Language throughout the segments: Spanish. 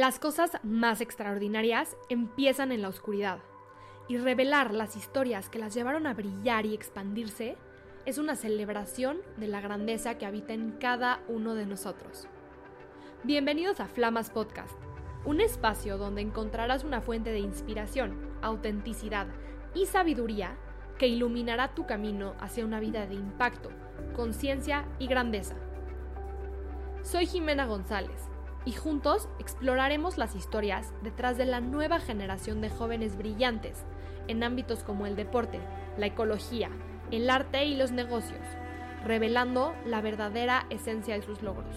Las cosas más extraordinarias empiezan en la oscuridad, y revelar las historias que las llevaron a brillar y expandirse es una celebración de la grandeza que habita en cada uno de nosotros. Bienvenidos a Flamas Podcast, un espacio donde encontrarás una fuente de inspiración, autenticidad y sabiduría que iluminará tu camino hacia una vida de impacto, conciencia y grandeza. Soy Jimena González y juntos exploraremos las historias detrás de la nueva generación de jóvenes brillantes en ámbitos como el deporte, la ecología, el arte y los negocios, revelando la verdadera esencia de sus logros.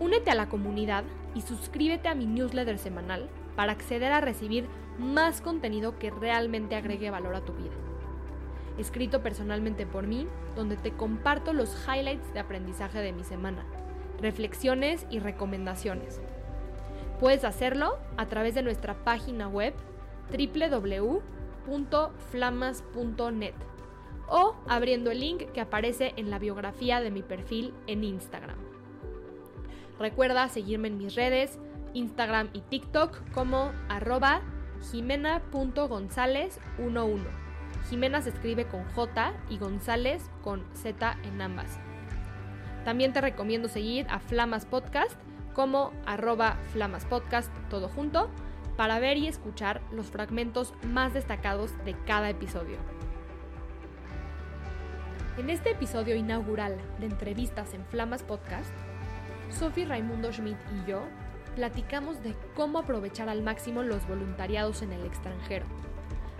Únete a la comunidad y suscríbete a mi newsletter semanal para acceder a recibir más contenido que realmente agregue valor a tu vida. Escrito personalmente por mí, donde te comparto los highlights de aprendizaje de mi semana, reflexiones y recomendaciones. Puedes hacerlo a través de nuestra página web www.flamas.net o abriendo el link que aparece en la biografía de mi perfil en Instagram. Recuerda seguirme en mis redes, Instagram y TikTok como arroba jimena.gonzález11. Jimena se escribe con J y González con Z en ambas. También te recomiendo seguir a Flamas Podcast como arroba Flamas Podcast todo junto para ver y escuchar los fragmentos más destacados de cada episodio. En este episodio inaugural de entrevistas en Flamas Podcast, Sophie Raimundo Schmidt y yo platicamos de cómo aprovechar al máximo los voluntariados en el extranjero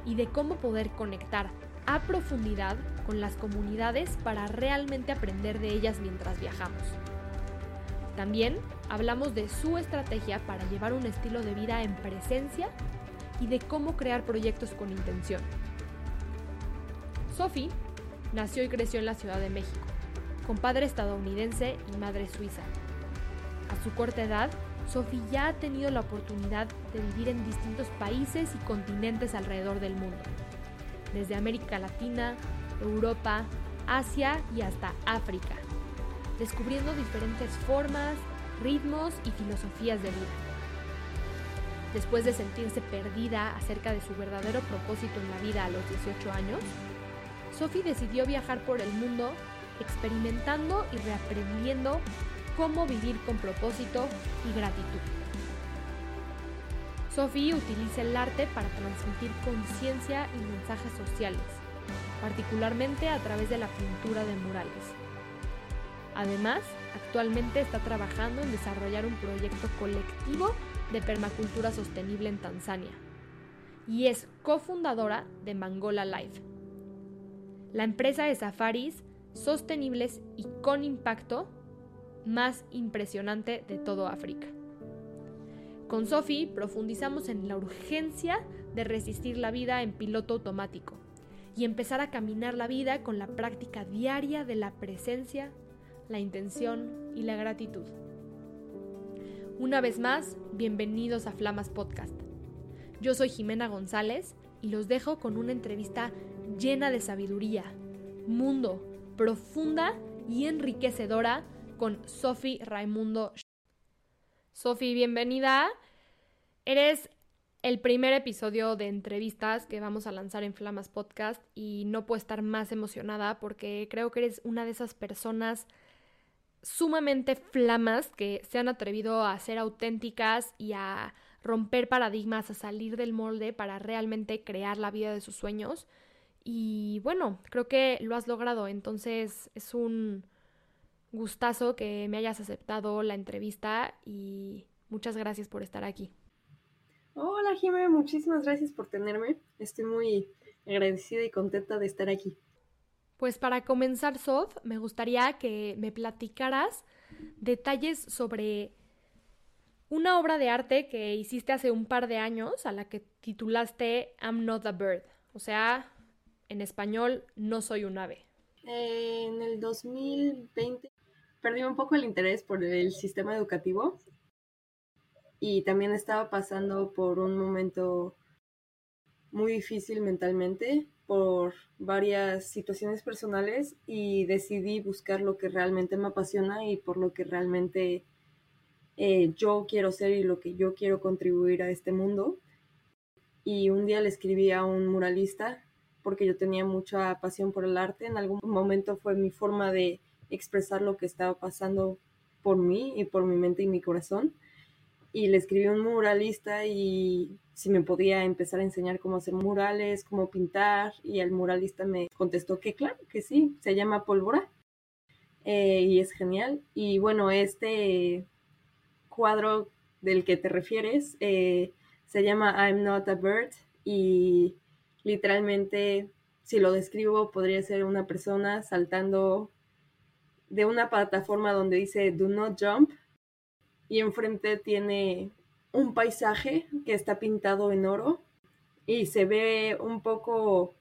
y de cómo poder conectar a profundidad con las comunidades para realmente aprender de ellas mientras viajamos. También hablamos de su estrategia para llevar un estilo de vida en presencia y de cómo crear proyectos con intención. Sophie nació y creció en la Ciudad de México, con padre estadounidense y madre suiza. A su corta edad, Sophie ya ha tenido la oportunidad de vivir en distintos países y continentes alrededor del mundo, desde América Latina, Europa, Asia y hasta África, descubriendo diferentes formas, ritmos y filosofías de vida. Después de sentirse perdida acerca de su verdadero propósito en la vida a los 18 años, Sophie decidió viajar por el mundo experimentando y reaprendiendo cómo vivir con propósito y gratitud. Sophie utiliza el arte para transmitir conciencia y mensajes sociales, particularmente a través de la pintura de murales. Además, actualmente está trabajando en desarrollar un proyecto colectivo de permacultura sostenible en Tanzania y es cofundadora de Mangola Life, la empresa de safaris sostenibles y con impacto más impresionante de todo África. Con Sophie profundizamos en la urgencia de resistir la vida en piloto automático y empezar a caminar la vida con la práctica diaria de la presencia, la intención y la gratitud. Una vez más, bienvenidos a Flamas Podcast. Yo soy Jimena González y los dejo con una entrevista llena de sabiduría, mundo, profunda y enriquecedora con Sophie Raimundo. Sophie, bienvenida. Eres el primer episodio de entrevistas que vamos a lanzar en Flamas Podcast y no puedo estar más emocionada porque creo que eres una de esas personas sumamente flamas que se han atrevido a ser auténticas y a romper paradigmas, a salir del molde para realmente crear la vida de sus sueños. Y bueno, creo que lo has logrado, entonces es un gustazo que me hayas aceptado la entrevista y muchas gracias por estar aquí. Hola Jimé, muchísimas gracias por tenerme. Estoy muy agradecida y contenta de estar aquí. Pues para comenzar, Sof, me gustaría que me platicaras detalles sobre una obra de arte que hiciste hace un par de años a la que titulaste I'm Not a Bird, o sea, en español, No soy un ave. En el 2020 perdí un poco el interés por el sistema educativo y también estaba pasando por un momento muy difícil mentalmente por varias situaciones personales y decidí buscar lo que realmente me apasiona y por lo que realmente eh, yo quiero ser y lo que yo quiero contribuir a este mundo. Y un día le escribí a un muralista porque yo tenía mucha pasión por el arte. En algún momento fue mi forma de expresar lo que estaba pasando por mí y por mi mente y mi corazón. Y le escribí a un muralista y si me podía empezar a enseñar cómo hacer murales, cómo pintar. Y el muralista me contestó que claro, que sí, se llama Pólvora. Eh, y es genial. Y bueno, este cuadro del que te refieres eh, se llama I'm Not a Bird y literalmente, si lo describo, podría ser una persona saltando de una plataforma donde dice Do not jump y enfrente tiene un paisaje que está pintado en oro y se ve un poco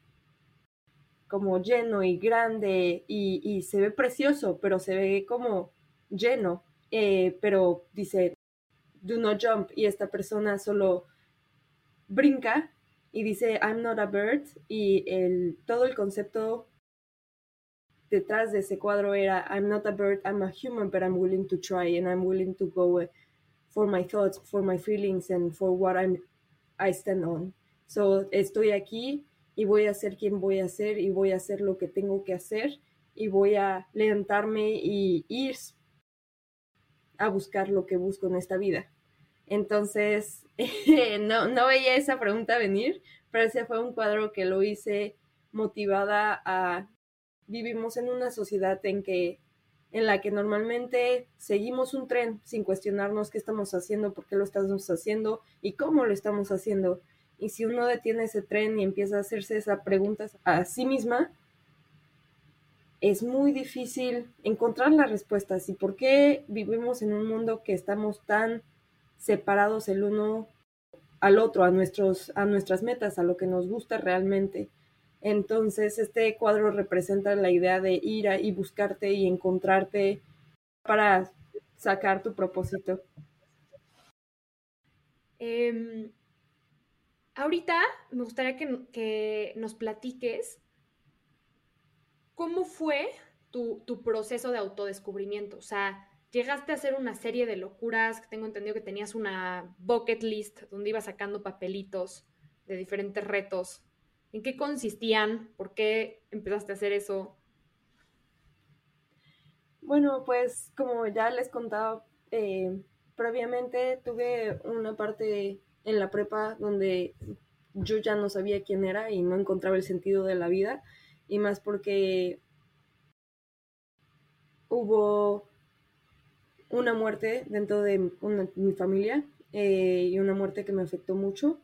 como lleno y grande y, se ve precioso, pero se ve como lleno, eh, pero dice do not jump y esta persona solo brinca y dice I'm not a bird y el, todo el concepto detrás de ese cuadro era I'm not a bird, I'm a human, but I'm willing to try and I'm willing to go for my thoughts, for my feelings and for what I'm I stand on. So estoy aquí y voy a ser quien voy a ser y voy a hacer lo que tengo que hacer y voy a levantarme y ir a buscar lo que busco en esta vida. Entonces, no, no veía esa pregunta venir, pero ese fue un cuadro que lo hice motivada a vivimos en una sociedad en que en la que normalmente seguimos un tren sin cuestionarnos qué estamos haciendo, por qué lo estamos haciendo y cómo lo estamos haciendo. Y si uno detiene ese tren y empieza a hacerse esas preguntas a sí misma, es muy difícil encontrar las respuestas. ¿Y por qué vivimos en un mundo que estamos tan separados el uno al otro, a, nuestros, a nuestras metas, a lo que nos gusta realmente? Entonces, este cuadro representa la idea de ir a, y buscarte y encontrarte para sacar tu propósito. Em, ahorita me gustaría que, que, nos platiques cómo fue tu, tu, proceso de autodescubrimiento. O sea, llegaste a hacer una serie de locuras, tengo entendido que tenías una bucket list donde ibas sacando papelitos de diferentes retos ¿En qué consistían? ¿Por qué empezaste a hacer eso? Bueno, pues como ya les contaba eh, previamente, tuve una parte en la prepa donde yo ya no sabía quién era y no encontraba el sentido de la vida, y más porque hubo una muerte dentro de mi familia eh, y una muerte que me afectó mucho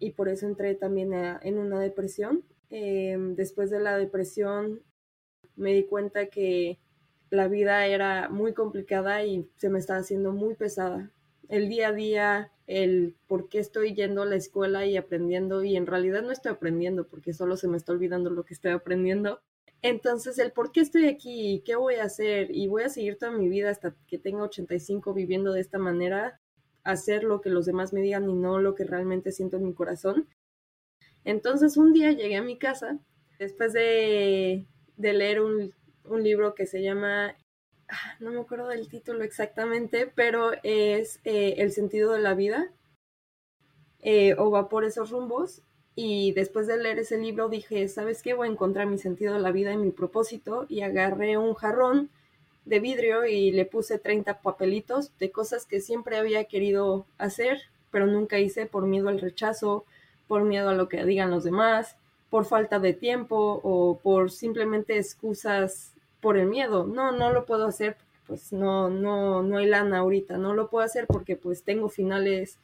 y por eso entré también en una depresión. Em, después de la depresión me di cuenta que la vida era muy complicada y se me estaba haciendo muy pesada. El día a día, el por qué estoy yendo a la escuela y aprendiendo y en realidad no estoy aprendiendo porque solo se me está olvidando lo que estoy aprendiendo. Entonces, el por qué estoy aquí, qué voy a hacer y voy a seguir toda mi vida hasta que tenga 85 viviendo de esta manera, hacer lo que los demás me digan y no lo que realmente siento en mi corazón. Entonces un día llegué a mi casa, después de, leer un, libro que se llama, ah, no me acuerdo del título exactamente, pero es eh, El sentido de la vida, eh, o va por esos rumbos. Y después de leer ese libro dije, ¿sabes qué? Voy a encontrar mi sentido de la vida y mi propósito. Y agarré un jarrón de vidrio y le puse 30 papelitos de cosas que siempre había querido hacer, pero nunca hice por miedo al rechazo, por miedo a lo que digan los demás, por falta de tiempo o por simplemente excusas por el miedo. No, no lo puedo hacer, pues no, no, no hay lana ahorita, no lo puedo hacer porque pues tengo finales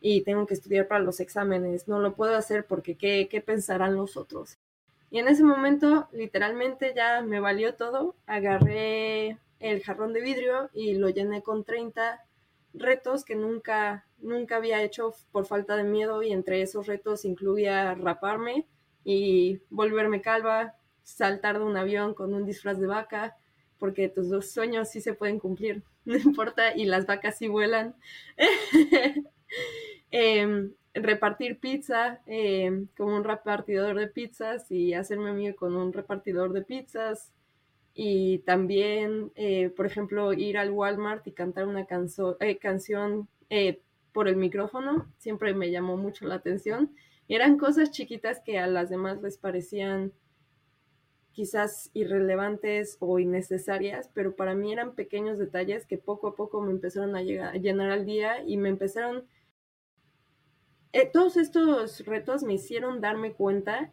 y tengo que estudiar para los exámenes, no lo puedo hacer porque qué, qué pensarán los otros. Y en ese momento, literalmente ya me valió todo. Agarré el jarrón de vidrio y lo llené con 30 retos que nunca, nunca había hecho por falta de miedo y entre esos retos incluía raparme y volverme calva, saltar de un avión con un disfraz de vaca, porque tus dos sueños sí se pueden cumplir, no importa, y las vacas sí vuelan. Em, repartir pizza eh, como un repartidor de pizzas y hacerme amigo con un repartidor de pizzas, y también, eh, por ejemplo, ir al Walmart y cantar una eh, canción eh, por el micrófono, siempre me llamó mucho la atención. Eran cosas chiquitas que a las demás les parecían quizás irrelevantes o innecesarias, pero para mí eran pequeños detalles que poco a poco me empezaron a, llegar, a llenar al día y me empezaron... todos estos retos me hicieron darme cuenta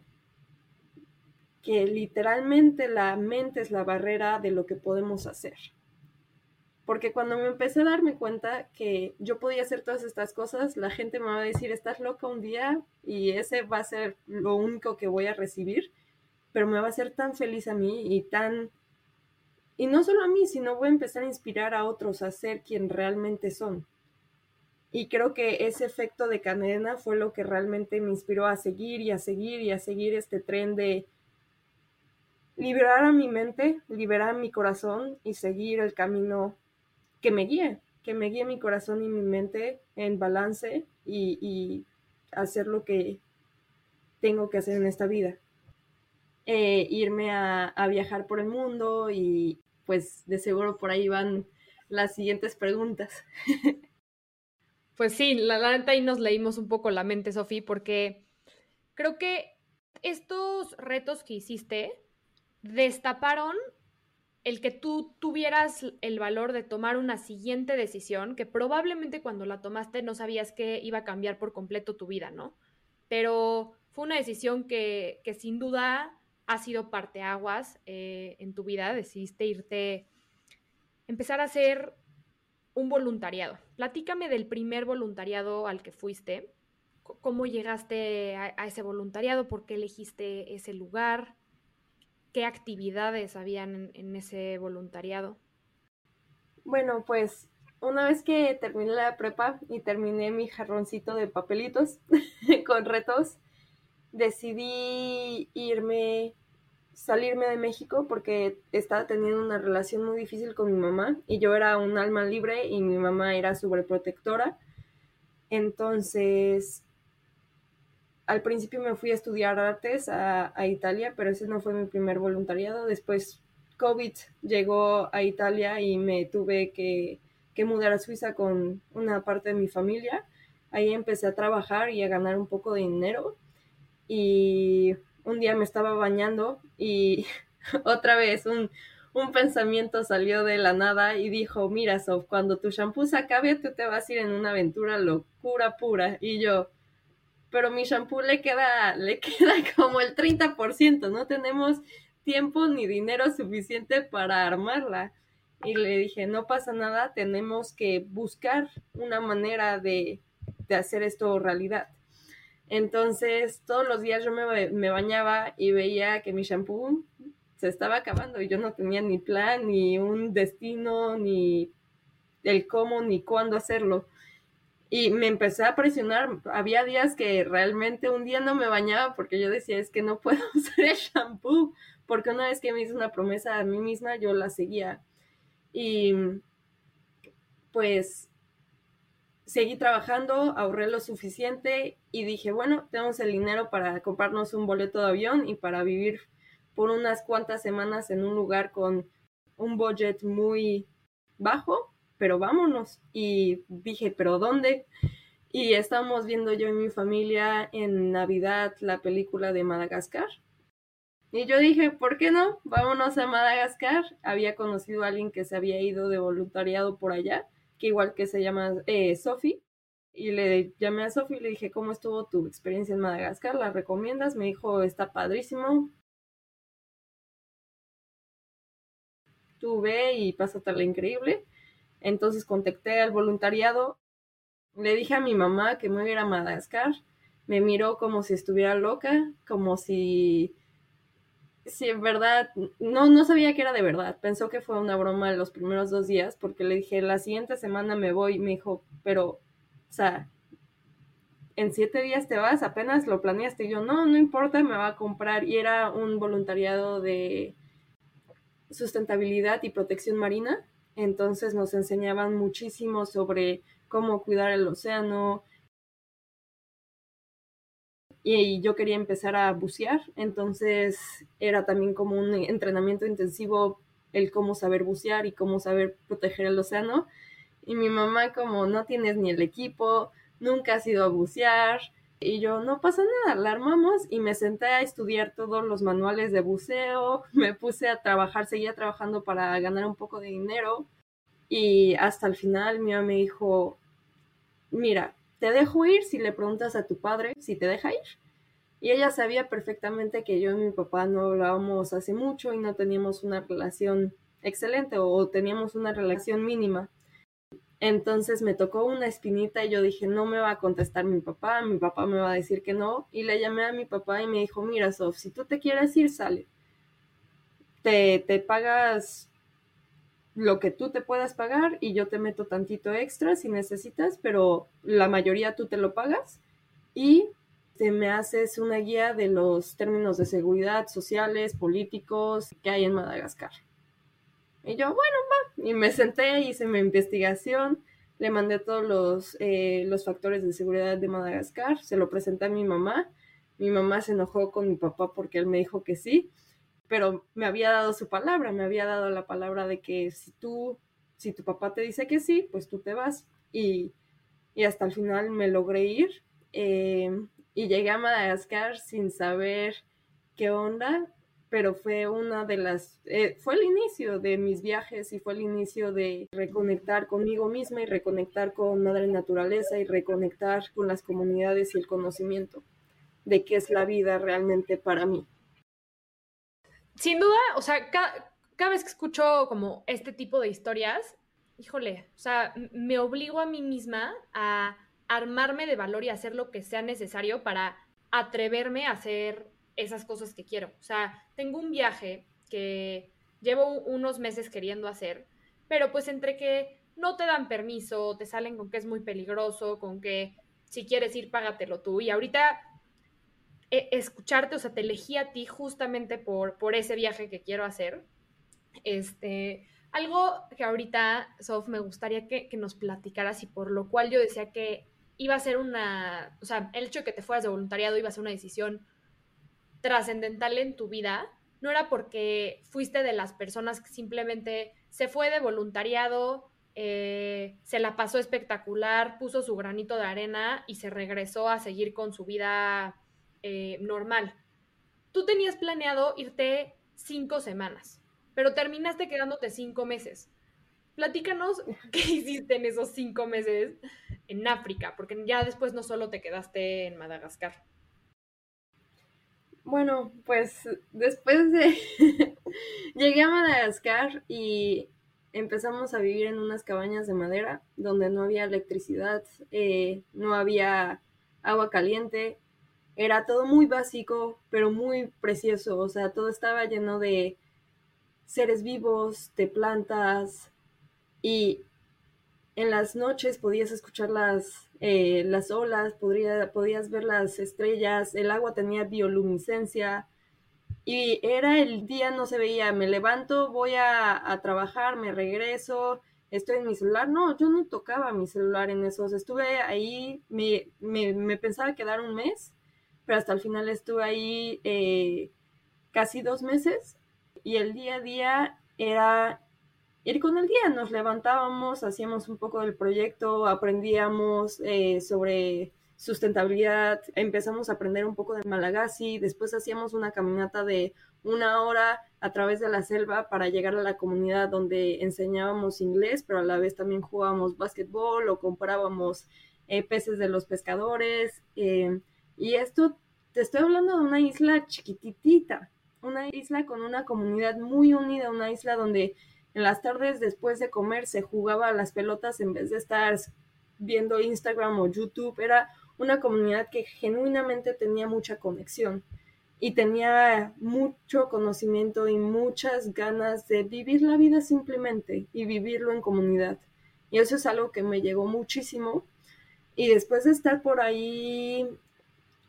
que literalmente la mente es la barrera de lo que podemos hacer. Porque cuando me empecé a darme cuenta que yo podía hacer todas estas cosas, la gente me va a decir, estás loca un día y ese va a ser lo único que voy a recibir, pero me va a hacer tan feliz a mí y tan... Y no solo a mí, sino voy a empezar a inspirar a otros a ser quien realmente son. Y creo que ese efecto de cadena fue lo que realmente me inspiró a seguir y a seguir y a seguir este tren de liberar a mi mente, liberar mi corazón y seguir el camino que me guíe, que me guíe mi corazón y mi mente en balance y, hacer lo que tengo que hacer en esta vida. Eh, irme a, viajar por el mundo y pues de seguro por ahí van las siguientes preguntas. Pues sí, la, la neta ahí nos leímos un poco la mente, Sofía, porque creo que estos retos que hiciste destaparon el que tú tuvieras el valor de tomar una siguiente decisión que probablemente cuando la tomaste no sabías que iba a cambiar por completo tu vida, ¿no? Pero fue una decisión que, sin duda ha sido parteaguas eh, en tu vida. Decidiste irte, empezar a hacer un voluntariado. Platícame del primer voluntariado al que fuiste. ¿Cómo llegaste a, a ese voluntariado? ¿Por qué elegiste ese lugar? Qué actividades habían en, ese voluntariado? Bueno, pues una vez que terminé la prepa y terminé mi jarroncito de papelitos con retos, decidí irme, salirme de México porque estaba teniendo una relación muy difícil con mi mamá y yo era un alma libre y mi mamá era sobreprotectora. Entonces al principio me fui a estudiar artes a, Italia, pero ese no fue mi primer voluntariado. Después COVID llegó a Italia y me tuve que, mudar a Suiza con una parte de mi familia. Ahí empecé a trabajar y a ganar un poco de dinero. Y un día me estaba bañando y otra vez un, un pensamiento salió de la nada y dijo, mira, Sof, cuando tu shampoo se acabe, tú te vas a ir en una aventura locura pura. Y yo, pero mi shampoo le queda, le queda como el 30%, no tenemos tiempo ni dinero suficiente para armarla. Y le dije, no pasa nada, tenemos que buscar una manera de, de hacer esto realidad. Entonces, todos los días yo me, me, bañaba y veía que mi shampoo se estaba acabando y yo no tenía ni plan, ni un destino, ni el cómo, ni cuándo hacerlo. Y me empecé a presionar. Había días que realmente un día no me bañaba porque yo decía, es que no puedo usar el shampoo. Porque una vez que me hice una promesa a mí misma, yo la seguía. Y pues seguí trabajando, ahorré lo suficiente y dije, bueno, tenemos el dinero para comprarnos un boleto de avión y para vivir por unas cuantas semanas en un lugar con un budget muy bajo pero vámonos. Y dije, ¿pero dónde? Y estábamos viendo yo y mi familia en Navidad la película de Madagascar. Y yo dije, ¿por qué no? Vámonos a Madagascar. Había conocido a alguien que se había ido de voluntariado por allá, que igual que se llama eh, Sophie. Y le llamé a Sophie y le dije, ¿cómo estuvo tu experiencia en Madagascar? ¿La recomiendas? Me dijo, está padrísimo. Tú ve y pásatela increíble. Entonces contacté al voluntariado, le dije a mi mamá que me iba a Madagascar, me miró como si estuviera loca, como si, si en verdad, no, no sabía que era de verdad, pensó que fue una broma los primeros dos días, porque le dije, la siguiente semana me voy, me dijo, pero, o sea, en siete días te vas, apenas lo planeaste, y yo, no, no importa, me va a comprar, y era un voluntariado de sustentabilidad y protección marina, entonces nos enseñaban muchísimo sobre cómo cuidar el océano. Y yo quería empezar a bucear, entonces era también como un entrenamiento intensivo el cómo saber bucear y cómo saber proteger el océano. Y mi mamá como no tienes ni el equipo, nunca has ido a bucear. Y yo, no pasa nada, la armamos y me senté a estudiar todos los manuales de buceo, me puse a trabajar, seguía trabajando para ganar un poco de dinero. Y hasta el final mi mamá me dijo, mira, te dejo ir si le preguntas a tu padre si te deja ir. Y ella sabía perfectamente que yo y mi papá no hablábamos hace mucho y no teníamos una relación excelente o teníamos una relación mínima. Entonces me tocó una espinita y yo dije, no me va a contestar mi papá, mi papá me va a decir que no. Y le llamé a mi papá y me dijo, mira, Sof, si tú te quieres ir, sale. Te, te pagas lo que tú te puedas pagar y yo te meto tantito extra si necesitas, pero la mayoría tú te lo pagas y te me haces una guía de los términos de seguridad sociales, políticos que hay en Madagascar. Y yo, bueno, va. Y me senté, hice mi investigación, le mandé todos los, eh, los factores de seguridad de Madagascar, se lo presenté a mi mamá. Mi mamá se enojó con mi papá porque él me dijo que sí pero me había dado su palabra, me había dado la palabra de que si tú, si tu papá te dice que sí, pues tú te vas. Y, hasta el final me logré ir eh, y llegué a Madagascar sin saber qué onda, pero fue una de las, eh, fue el inicio de mis viajes y fue el inicio de reconectar conmigo misma y reconectar con Madre Naturaleza y reconectar con las comunidades y el conocimiento de qué es la vida realmente para mí. Sin duda, o sea, cada, vez que escucho como este tipo de historias, híjole, o sea, me obligo a mí misma a armarme de valor y hacer lo que sea necesario para atreverme a hacer esas cosas que quiero. O sea, tengo un viaje que llevo unos meses queriendo hacer, pero pues entre que no te dan permiso, te salen con que es muy peligroso, con que si quieres ir, págatelo tú. Y ahorita e, escucharte, o sea, te elegí a ti justamente por, por ese viaje que quiero hacer. Este, algo que ahorita, Sof, me gustaría que, nos platicaras y por lo cual yo decía que iba a ser una, o sea, el hecho de que te fueras de voluntariado iba a ser una decisión trascendental en tu vida, no era porque fuiste de las personas que simplemente se fue de voluntariado, eh, se la pasó espectacular, puso su granito de arena y se regresó a seguir con su vida eh, normal. Tú tenías planeado irte cinco semanas, pero terminaste quedándote cinco meses. Platícanos qué hiciste en esos cinco meses en África, porque ya después no solo te quedaste en Madagascar. Bueno, pues después de... Llegué a Madagascar y empezamos a vivir en unas cabañas de madera donde no había electricidad, eh, no había agua caliente, era todo muy básico, pero muy precioso. O sea, todo estaba lleno de seres vivos, de plantas, y en las noches podías escuchar las, eh, las olas, podías ver las estrellas, el agua tenía bioluminiscencia, y era el día, no se veía, me levanto, voy a, trabajar, me regreso, estoy en mi celular. No, yo no tocaba mi celular en esos. Estuve ahí, me, me, me pensaba quedar un mes pero hasta el final estuve ahí eh, casi dos meses y el día a día era ir con el día, nos levantábamos, hacíamos un poco del proyecto, aprendíamos eh, sobre sustentabilidad, empezamos a aprender un poco de Malagasy, después hacíamos una caminata de una hora a través de la selva para llegar a la comunidad donde enseñábamos inglés, pero a la vez también jugábamos básquetbol o comprábamos eh, peces de los pescadores. Y esto, te estoy hablando de una isla chiquititita, una isla con una comunidad muy unida, una isla donde en las tardes después de comer se jugaba a las pelotas en vez de estar viendo Instagram o YouTube. Era una comunidad que genuinamente tenía mucha conexión y tenía mucho conocimiento y muchas ganas de vivir la vida simplemente y vivirlo en comunidad. Y eso es algo que me llegó muchísimo. Y después de estar por ahí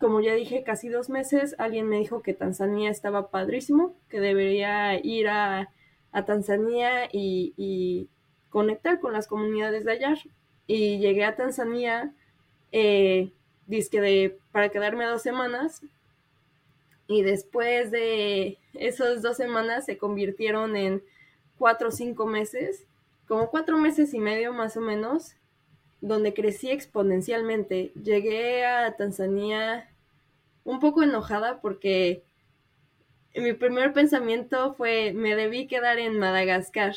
como ya dije, casi dos meses, alguien me dijo que Tanzania estaba padrísimo, que debería ir a, Tanzania y, conectar con las comunidades de allá. Y llegué a Tanzania, eh, de, para quedarme dos semanas. Y después de esas dos semanas se convirtieron en cuatro o cinco meses, como cuatro meses y medio más o menos, donde crecí exponencialmente. Llegué a Tanzania un poco enojada porque mi primer pensamiento fue me debí quedar en Madagascar,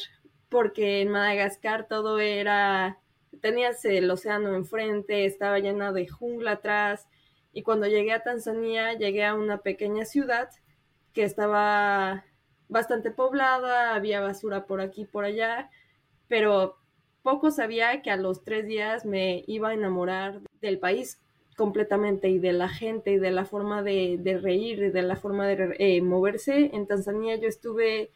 porque en Madagascar todo era, tenías el océano enfrente, estaba llena de jungla atrás, y cuando llegué a Tanzania llegué a una pequeña ciudad que estaba bastante poblada, había basura por aquí y por allá, pero poco sabía que a los tres días me iba a enamorar del país completamente y de la gente y de la forma de, reír y de la forma de eh, moverse. En Tanzania yo estuve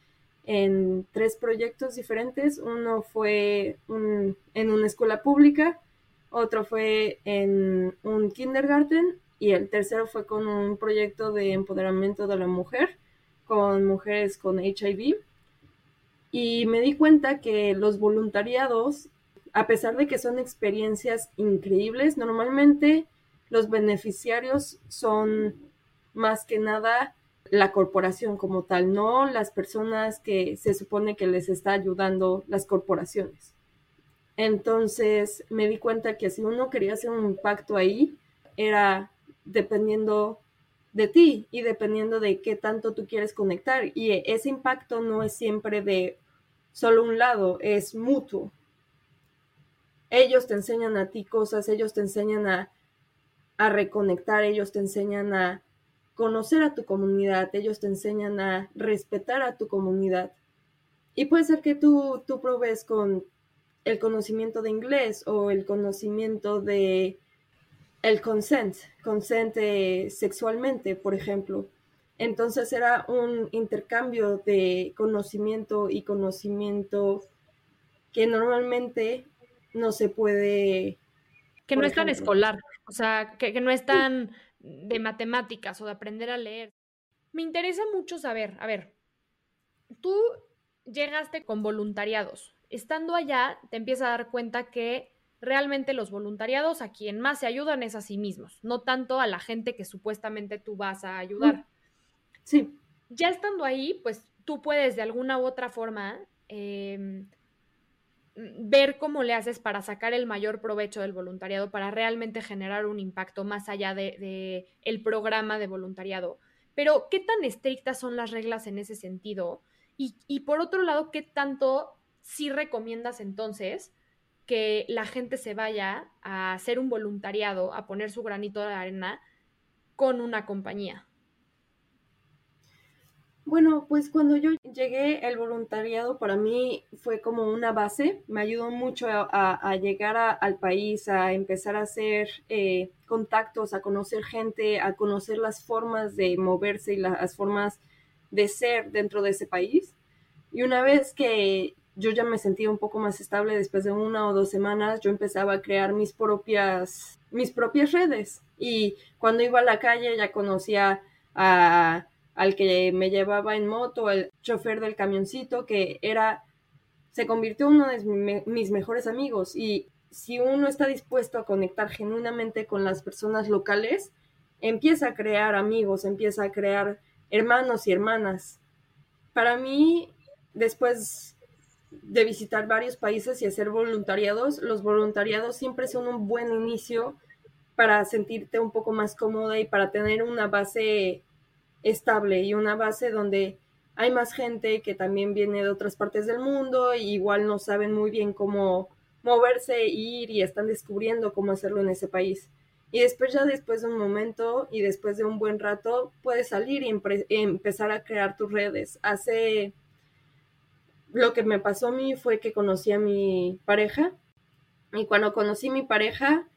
en tres proyectos diferentes. Uno fue en una escuela pública, otro fue en un kindergarten y el tercero fue con un proyecto de empoderamiento de la mujer con mujeres con HIV. Y me di cuenta que los voluntariados, a pesar de que son experiencias increíbles, normalmente los beneficiarios son más que nada la corporación como tal, no las personas que se supone que les está ayudando las corporaciones. Entonces me di cuenta que si uno quería hacer un impacto ahí, era dependiendo de ti y dependiendo de qué tanto tú quieres conectar. Y ese impacto no es siempre de solo un lado, es mutuo. Ellos te enseñan a ti cosas, ellos te enseñan a, a reconectar, ellos te enseñan a conocer a tu comunidad, ellos te enseñan a respetar a tu comunidad. Y puede ser que tú, tú probes con el conocimiento de inglés o el conocimiento de el consent, consente sexualmente, por ejemplo. Entonces era un intercambio de conocimiento y conocimiento que normalmente no se puede... Que no es tan escolar, o sea, que, no es tan de matemáticas o de aprender a leer. Me interesa mucho saber, a ver, tú llegaste con voluntariados. Estando allá, te empiezas a dar cuenta que realmente los voluntariados a quien más se ayudan es a sí mismos, no tanto a la gente que supuestamente tú vas a ayudar. Sí. Ya estando ahí, pues tú puedes de alguna u otra forma em, ver cómo le haces para sacar el mayor provecho del voluntariado, para realmente generar un impacto más allá de, el programa de voluntariado. Pero, ¿qué tan estrictas son las reglas en ese sentido? Y, y por otro lado, ¿qué tanto sí recomiendas entonces que la gente se vaya a hacer un voluntariado, a poner su granito de arena con una compañía? Bueno, pues cuando yo llegué, el voluntariado para mí fue como una base, me ayudó mucho a, llegar al país, a empezar a hacer eh, contactos, a conocer gente, a conocer las formas de moverse y las formas de ser dentro de ese país. Y una vez que yo ya me sentía un poco más estable después de una o dos semanas, yo empezaba a crear mis propias, mis propias redes. Y cuando iba a la calle ya conocía a, al que me llevaba en moto, el chofer del camioncito, que era, se convirtió en uno de mis mejores amigos. Y si uno está dispuesto a conectar genuinamente con las personas locales, empieza a crear amigos, empieza a crear hermanos y hermanas. Para mí, después de visitar varios países y hacer voluntariados, los voluntariados siempre son un buen inicio para sentirte un poco más cómoda y para tener una base estable y una base donde hay más gente que también viene de otras partes del mundo y igual no saben muy bien cómo moverse, ir y están descubriendo cómo hacerlo en ese país. Y después ya después de un momento y después de un buen rato puedes salir y empezar a crear tus redes. Hace lo que me pasó a mí fue que conocí a mi pareja y cuando conocí a mi pareja,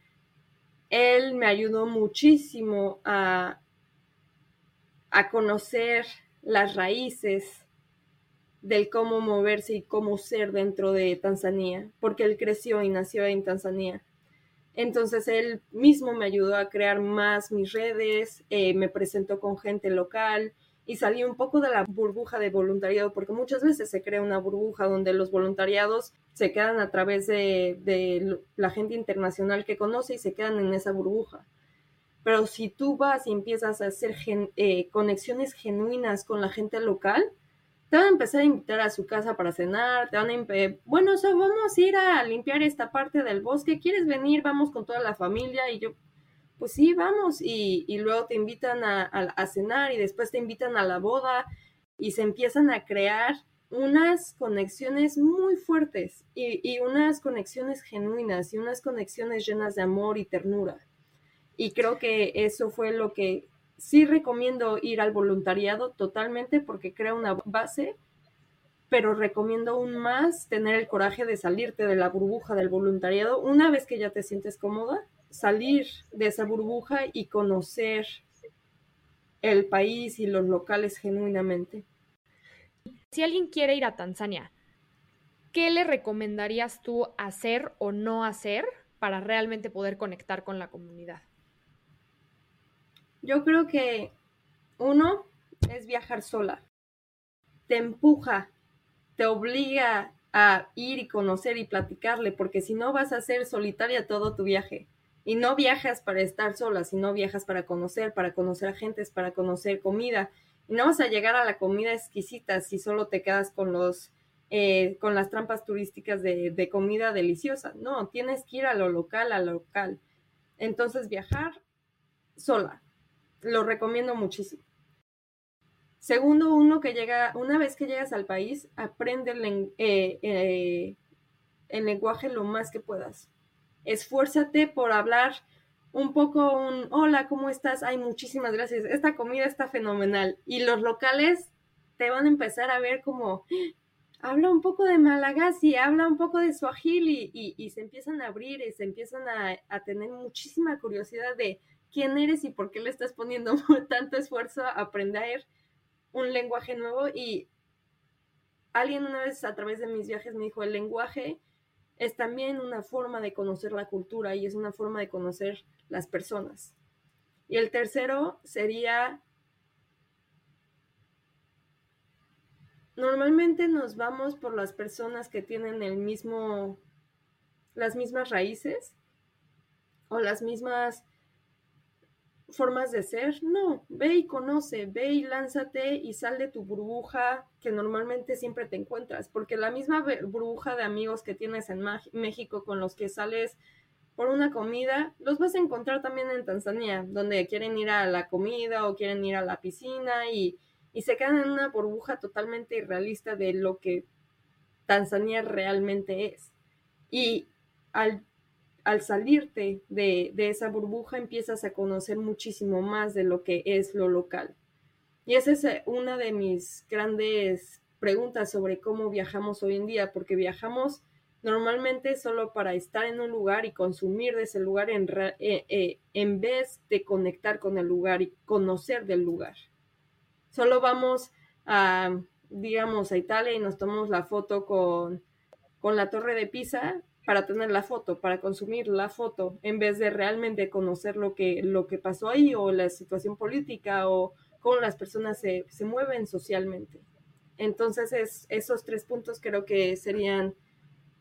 él me ayudó muchísimo a, a conocer las raíces del cómo moverse y cómo ser dentro de Tanzania, porque él creció y nació en Tanzania. Entonces él mismo me ayudó a crear más mis redes, eh, me presentó con gente local, y salí un poco de la burbuja de voluntariado, porque muchas veces se crea una burbuja donde los voluntariados se quedan a través de, la gente internacional que conoce y se quedan en esa burbuja. Pero si tú vas y empiezas a hacer eh, conexiones genuinas con la gente local, te van a empezar a invitar a su casa para cenar, te van a bueno, o sea, vamos a ir a limpiar esta parte del bosque, ¿quieres venir? Vamos con toda la familia y yo, pues sí, vamos, y, luego te invitan a, cenar y después te invitan a la boda y se empiezan a crear unas conexiones muy fuertes y unas conexiones genuinas y unas conexiones llenas de amor y ternura. Y creo que eso fue lo que sí recomiendo ir al voluntariado totalmente porque crea una base, pero recomiendo aún más tener el coraje de salirte de la burbuja del voluntariado una vez que ya te sientes cómoda, salir de esa burbuja y conocer el país y los locales genuinamente. Si alguien quiere ir a Tanzania, ¿qué le recomendarías tú hacer o no hacer para realmente poder conectar con la comunidad? Yo creo que uno es viajar sola. Te empuja, te obliga a ir y conocer y platicarle, porque si no vas a ser solitaria todo tu viaje. Y no viajas para estar sola, sino viajas para conocer, para conocer a gentes, para conocer comida. Y no vas a llegar a la comida exquisita si solo te quedas con los eh, con las trampas turísticas de, de comida deliciosa. No, tienes que ir a lo local, a lo local. Entonces viajar sola, lo recomiendo muchísimo. Segundo, uno que llega, una vez que llegas al país, aprende el, eh, eh, el lenguaje lo más que puedas. Esfuérzate por hablar un poco un hola, ¿cómo estás? Ay, muchísimas gracias. Esta comida está fenomenal. Y los locales te van a empezar a ver como habla un poco de Malagasy, habla un poco de Swahili y, y, se empiezan a abrir y se empiezan a, a tener muchísima curiosidad de quién eres y por qué le estás poniendo tanto esfuerzo a aprender un lenguaje nuevo. Y alguien una vez a través de mis viajes me dijo, el lenguaje es también una forma de conocer la cultura y es una forma de conocer las personas. Y el tercero sería, normalmente nos vamos por las personas que tienen el mismo, las mismas raíces o las mismas formas de ser. No, ve y conoce, ve y lánzate y sal de tu burbuja que normalmente siempre te encuentras, porque la misma burbuja de amigos que tienes en México con los que sales por una comida, los vas a encontrar también en Tanzania, donde quieren ir a la comida o quieren ir a la piscina y, y se quedan en una burbuja totalmente irrealista de lo que Tanzania realmente es. Y al al salirte de, esa burbuja empiezas a conocer muchísimo más de lo que es lo local. Y esa es eh, una de mis grandes preguntas sobre cómo viajamos hoy en día, porque viajamos normalmente solo para estar en un lugar y consumir de ese lugar en, eh, eh, vez de conectar con el lugar y conocer del lugar. Solo vamos a, digamos, a Italia y nos tomamos la foto con la torre de Pisa para tener la foto, para consumir la foto, en vez de realmente conocer lo que, lo que pasó ahí o la situación política o cómo las personas se, mueven socialmente. Entonces, es, esos tres puntos creo que serían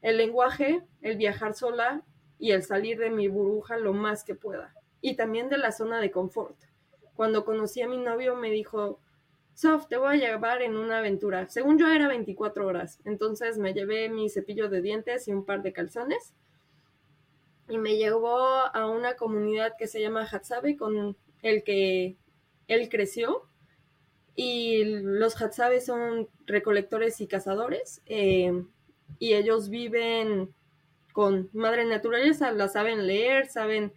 el lenguaje, el viajar sola y el salir de mi burbuja lo más que pueda. Y también de la zona de confort. Cuando conocí a mi novio me dijo, Sof, te voy a llevar en una aventura. Según yo era 24 horas. Entonces me llevé mi cepillo de dientes y un par de calzones. Y me llevó a una comunidad que se llama Hatsabe, con el que él creció. Y los Hatsabe son recolectores y cazadores. Eh, y ellos viven con madre naturaleza, la saben leer, saben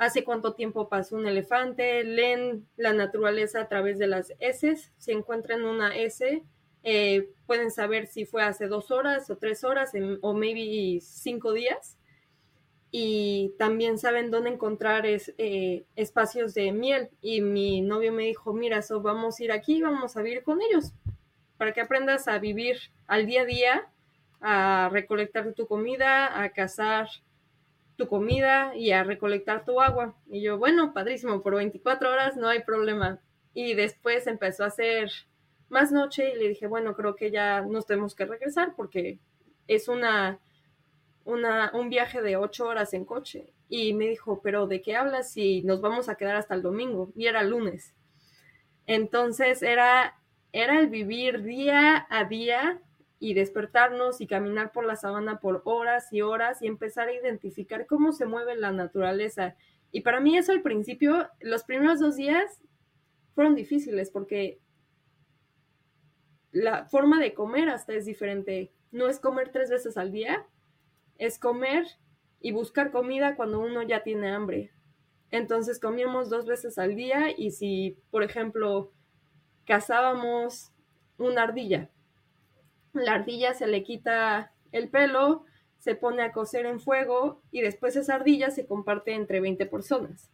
hace cuánto tiempo pasó un elefante, leen la naturaleza a través de las S, si encuentran una S, eh, pueden saber si fue hace dos horas o tres horas o maybe cinco días. Y también saben dónde encontrar eh, espacios de miel. Y mi novio me dijo, mira, so vamos a ir aquí, vamos a vivir con ellos, para que aprendas a vivir al día a día, a recolectar tu comida, a cazar tu comida y a recolectar tu agua. Y yo, bueno, padrísimo, por 24 horas no hay problema. Y después empezó a hacer más noche y le dije, bueno, creo que ya nos tenemos que regresar porque es una, una, un viaje de 8 horas en coche. Y me dijo, pero ¿de qué hablas si nos vamos a quedar hasta el domingo? Y era lunes. Entonces era era el vivir día a día y despertarnos y caminar por la sabana por horas y horas y empezar a identificar cómo se mueve la naturaleza. Y para mí eso al principio, los primeros dos días fueron difíciles porque la forma de comer hasta es diferente. No es comer tres veces al día, es comer y buscar comida cuando uno ya tiene hambre. Entonces comíamos dos veces al día y si, por ejemplo, cazábamos una ardilla, la ardilla se le quita el pelo, se pone a cocer en fuego y después esa ardilla se comparte entre 20 personas.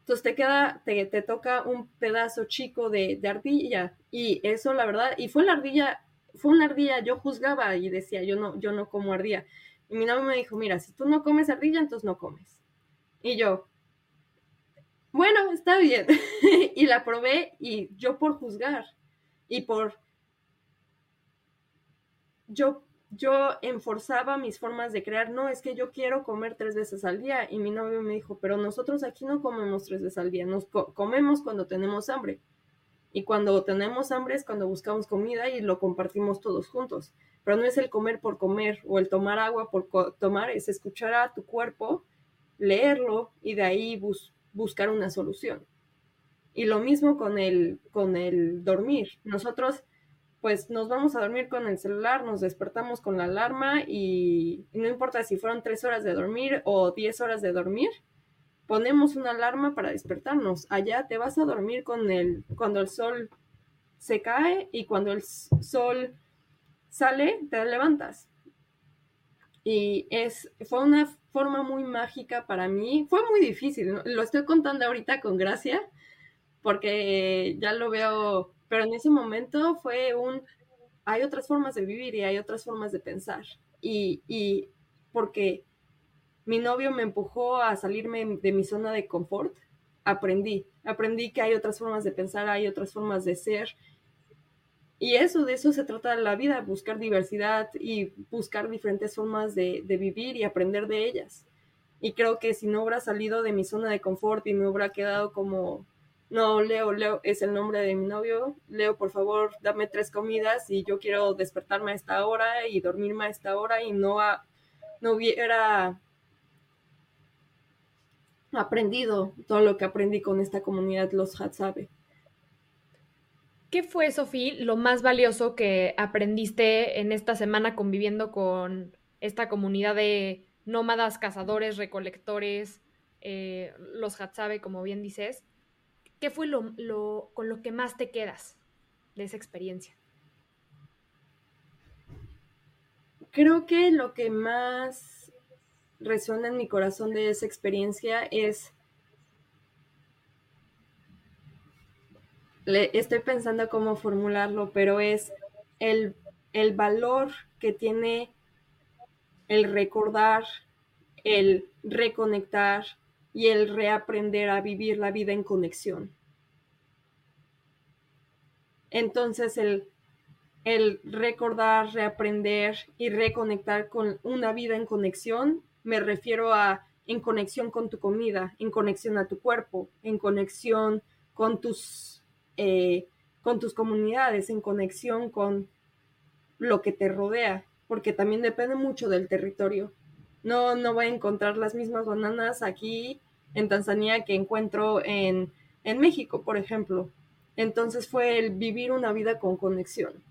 Entonces te queda, te, te toca un pedazo chico de, de, ardilla y eso la verdad, y fue la ardilla, fue una ardilla, yo juzgaba y decía, yo no, yo no como ardilla. Y mi novio me dijo, mira, si tú no comes ardilla, entonces no comes. Y yo, bueno, está bien. y la probé y yo por juzgar y por... Yo, yo enforzaba mis formas de crear, no, es que yo quiero comer tres veces al día. Y mi novio me dijo, pero nosotros aquí no comemos tres veces al día, nos comemos cuando tenemos hambre. Y cuando tenemos hambre es cuando buscamos comida y lo compartimos todos juntos. Pero no es el comer por comer o el tomar agua por tomar, es escuchar a tu cuerpo, leerlo y de ahí buscar una solución. Y lo mismo con el, con el dormir. Nosotros pues nos vamos a dormir con el celular, nos despertamos con la alarma y, no importa si fueron tres horas de dormir o diez horas de dormir, ponemos una alarma para despertarnos. Allá te vas a dormir con el, cuando el sol se cae y cuando el sol sale, te levantas. Y es, fue una forma muy mágica para mí. Fue muy difícil, lo estoy contando ahorita con gracia, porque ya lo veo, pero en ese momento fue un, hay otras formas de vivir y hay otras formas de pensar. Y, y porque mi novio me empujó a salirme de mi zona de confort, aprendí, aprendí que hay otras formas de pensar, hay otras formas de ser. Y eso, de eso se trata la vida, buscar diversidad y buscar diferentes formas de, de vivir y aprender de ellas. Y creo que si no hubiera salido de mi zona de confort y me hubiera quedado como, no, Leo, Leo es el nombre de mi novio, Leo, por favor, dame tres comidas y yo quiero despertarme a esta hora y dormirme a esta hora y no, no hubiera aprendido todo lo que aprendí con esta comunidad Los Hatsabe. ¿Qué fue, Sofía, lo más valioso que aprendiste en esta semana conviviendo con esta comunidad de nómadas, cazadores, recolectores, eh, los Hatsabe, como bien dices? ¿Qué fue lo, con lo que más te quedas de esa experiencia? Creo que lo que más resuena en mi corazón de esa experiencia es, le, estoy pensando cómo formularlo, pero es el, el valor que tiene el recordar, el reconectar y el reaprender a vivir la vida en conexión. Entonces el, el recordar, reaprender y reconectar con una vida en conexión me refiero a en conexión con tu comida, en conexión a tu cuerpo, en conexión con tus, eh, con tus comunidades, en conexión con lo que te rodea, porque también depende mucho del territorio. No, no voy a encontrar las mismas bananas aquí en Tanzania que encuentro en, en México, por ejemplo. Entonces fue el vivir una vida con conexión,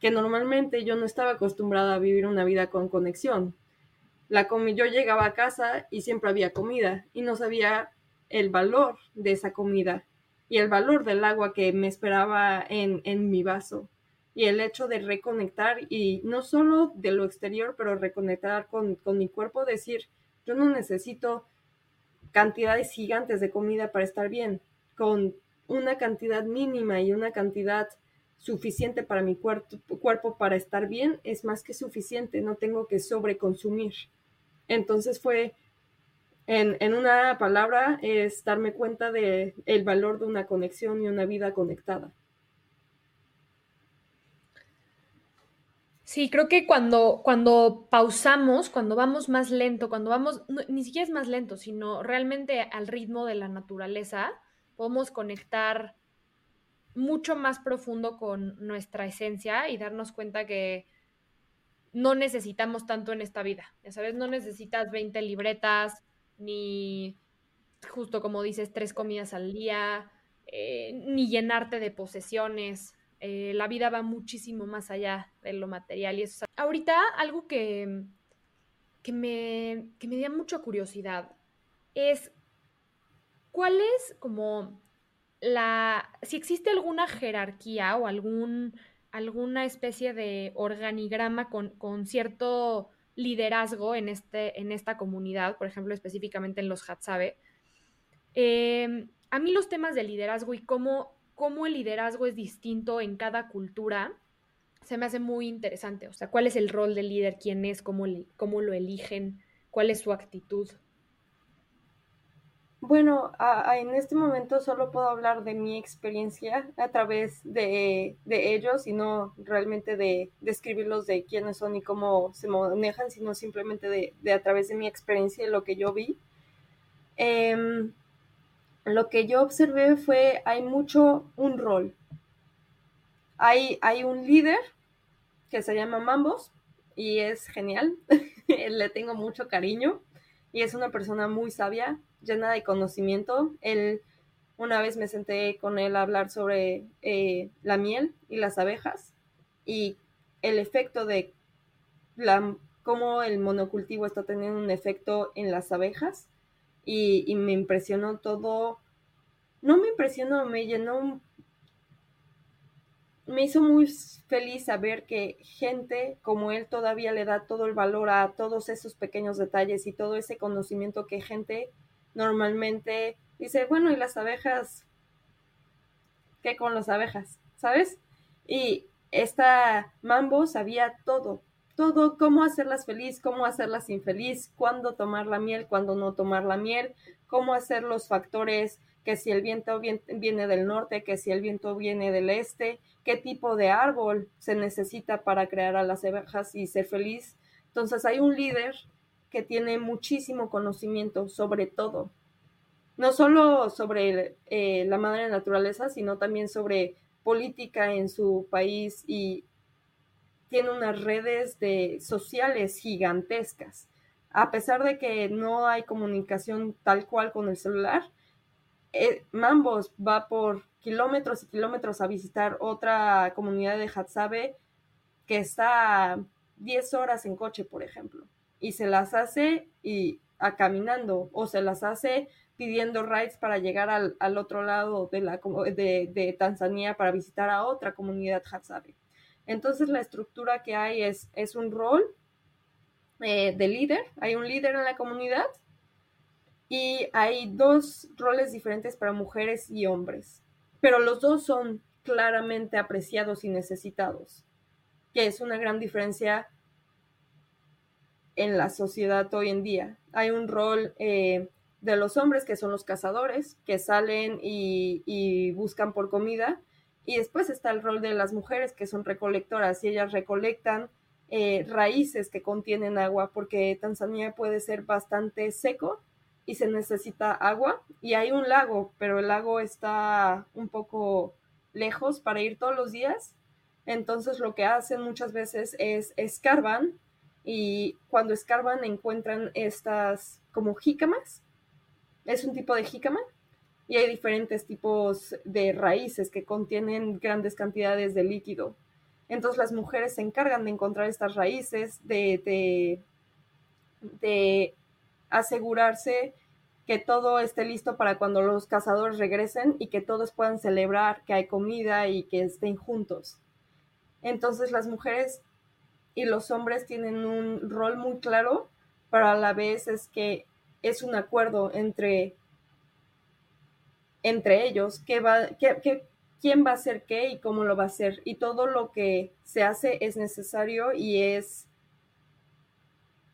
que normalmente yo no estaba acostumbrada a vivir una vida con conexión la yo llegaba a casa y siempre había comida y no sabía el valor de esa comida y el valor del agua que me esperaba en, en mi vaso y el hecho de reconectar y no solo de lo exterior, pero reconectar con, con mi cuerpo, decir, yo no necesito cantidades gigantes de comida para estar bien, con una cantidad mínima y una cantidad suficiente para mi cuerpo, cuerpo para estar bien es más que suficiente, no tengo que sobreconsumir. Entonces fue, en, una palabra, es darme cuenta del el valor de una conexión y una vida conectada. Sí, creo que cuando, cuando pausamos, cuando vamos más lento, cuando vamos, ni siquiera es más lento, sino realmente al ritmo de la naturaleza, podemos conectar mucho más profundo con nuestra esencia y darnos cuenta que no necesitamos tanto en esta vida. Ya sabes, no necesitas 20 libretas, ni justo como dices, tres comidas al día, eh, ni llenarte de posesiones. Eh, la vida va muchísimo más allá de lo material. Y eso. Ahorita algo que, que, me, que me da mucha curiosidad es cuál es como la, si existe alguna jerarquía o algún, alguna especie de organigrama con, con cierto liderazgo en, este, en esta comunidad, por ejemplo, específicamente en los Hatsabe. Em, a mí los temas de liderazgo y cómo, cómo el liderazgo es distinto en cada cultura se me hace muy interesante. O sea, cuál es el rol del líder, quién es, cómo, cómo lo eligen, cuál es su actitud. Bueno, en este momento solo puedo hablar de mi experiencia a través de, ellos y no realmente de describirlos de quiénes son y cómo se manejan, sino simplemente de, a través de mi experiencia y lo que yo vi. Em, lo que yo observé fue, hay mucho un rol. Hay, hay un líder que se llama Mambos y es genial, le tengo mucho cariño y es una persona muy sabia, llena de conocimiento. Él, una vez me senté con él a hablar sobre eh, la miel y las abejas y el efecto de la, cómo el monocultivo está teniendo un efecto en las abejas y, me impresionó todo, no me impresionó, me llenó me hizo muy feliz saber que gente como él todavía le da todo el valor a todos esos pequeños detalles y todo ese conocimiento que gente normalmente dice, bueno, ¿y las abejas? ¿Qué con las abejas? ¿Sabes? Y esta Mambo sabía todo, todo, cómo hacerlas feliz, cómo hacerlas infeliz, cuándo tomar la miel, cuándo no tomar la miel, cómo hacer los factores, que si el viento viene del norte, que si el viento viene del este, qué tipo de árbol se necesita para crear a las abejas y ser feliz. Entonces hay un líder que tiene muchísimo conocimiento sobre todo, no solo sobre eh, la madre naturaleza, sino también sobre política en su país y tiene unas redes de sociales gigantescas. A pesar de que no hay comunicación tal cual con el celular, eh, Mambos va por kilómetros y kilómetros a visitar otra comunidad de Hatsabe que está 10 horas en coche, por ejemplo y se las hace y a caminando o se las hace pidiendo rides para llegar al, otro lado de, la, de, de, Tanzania para visitar a otra comunidad Hadzabe. Entonces la estructura que hay es, es un rol eh, de líder, hay un líder en la comunidad y hay dos roles diferentes para mujeres y hombres, pero los dos son claramente apreciados y necesitados, que es una gran diferencia en la sociedad hoy en día. Hay un rol eh, de los hombres que son los cazadores, que salen y, buscan por comida, y después está el rol de las mujeres que son recolectoras y ellas recolectan eh, raíces que contienen agua, porque Tanzania puede ser bastante seco y se necesita agua, y hay un lago, pero el lago está un poco lejos para ir todos los días. Entonces lo que hacen muchas veces es escarban y cuando escarban encuentran estas como jícamas. Es un tipo de jícama y hay diferentes tipos de raíces que contienen grandes cantidades de líquido. Entonces las mujeres se encargan de encontrar estas raíces, de, de, asegurarse que todo esté listo para cuando los cazadores regresen y que todos puedan celebrar que hay comida y que estén juntos. Entonces las mujeres y los hombres tienen un rol muy claro, pero a la vez es que es un acuerdo entre, entre ellos, qué va, quién va a hacer qué y cómo lo va a hacer. Y todo lo que se hace es necesario y es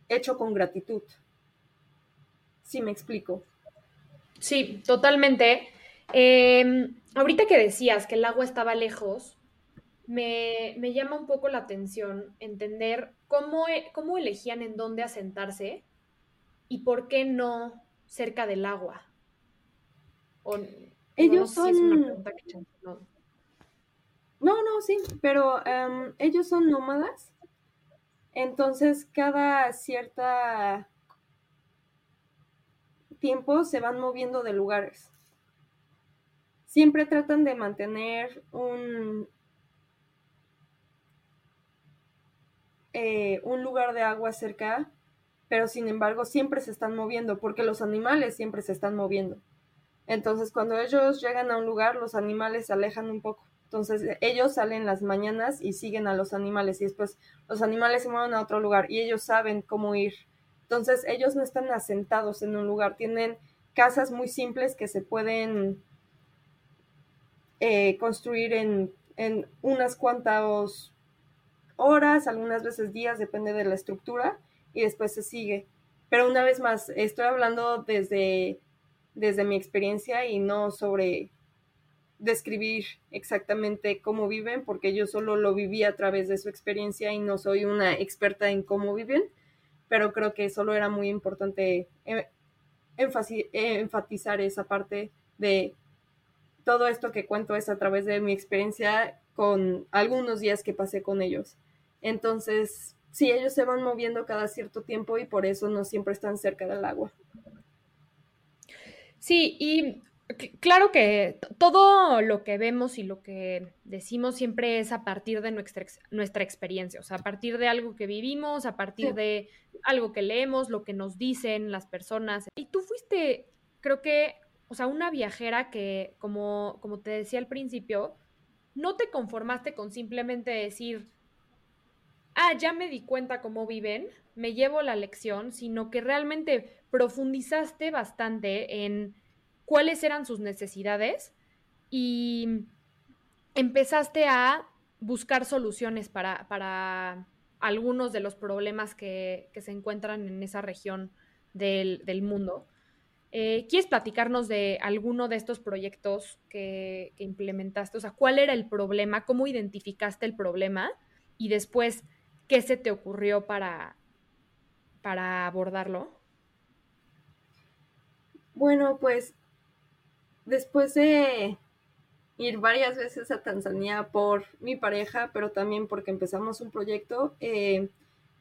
hecho con gratitud. Si me explico. Sí, totalmente. Em, ahorita que decías que el agua estaba lejos, me, llama un poco la atención entender cómo, cómo elegían en dónde asentarse y por qué no cerca del agua. Ellos son... No, no, sí, pero em, ellos son nómadas. Entonces, cada cierta tiempo se van moviendo de lugares. Siempre tratan de mantener un, eh, un lugar de agua cerca, pero sin embargo siempre se están moviendo porque los animales siempre se están moviendo. Entonces, cuando ellos llegan a un lugar, los animales se alejan un poco. Entonces, ellos salen las mañanas y siguen a los animales y después los animales se mueven a otro lugar y ellos saben cómo ir. Entonces, ellos no están asentados en un lugar, tienen casas muy simples que se pueden eh, construir en, en unas cuantas horas, algunas veces días, depende de la estructura, y después se sigue. Pero una vez más, estoy hablando desde desde mi experiencia y no sobre describir exactamente cómo viven, porque yo solo lo viví a través de su experiencia y no soy una experta en cómo viven, pero creo que solo era muy importante eh, enfatizar esa parte de todo esto que cuento es a través de mi experiencia con algunos días que pasé con ellos. Entonces, sí, ellos se van moviendo cada cierto tiempo y por eso no siempre están cerca del agua. Sí, y claro que todo lo que vemos y lo que decimos siempre es a partir de nuestra, nuestra experiencia, o sea, a partir de algo que vivimos, a partir de algo que leemos, lo que nos dicen las personas. Y tú fuiste, creo que, o sea, una viajera que, como, como te decía al principio, no te conformaste con simplemente decir, ah, ya me di cuenta cómo viven, me llevo la lección, sino que realmente profundizaste bastante en cuáles eran sus necesidades y empezaste a buscar soluciones para, algunos de los problemas que, se encuentran en esa región del, mundo. Eh, ¿Quieres platicarnos de alguno de estos proyectos que, que, implementaste? O sea, ¿cuál era el problema? ¿Cómo identificaste el problema? Y después, ¿qué se te ocurrió para, para abordarlo? Bueno, pues después de ir varias veces a Tanzania por mi pareja, pero también porque empezamos un proyecto, eh,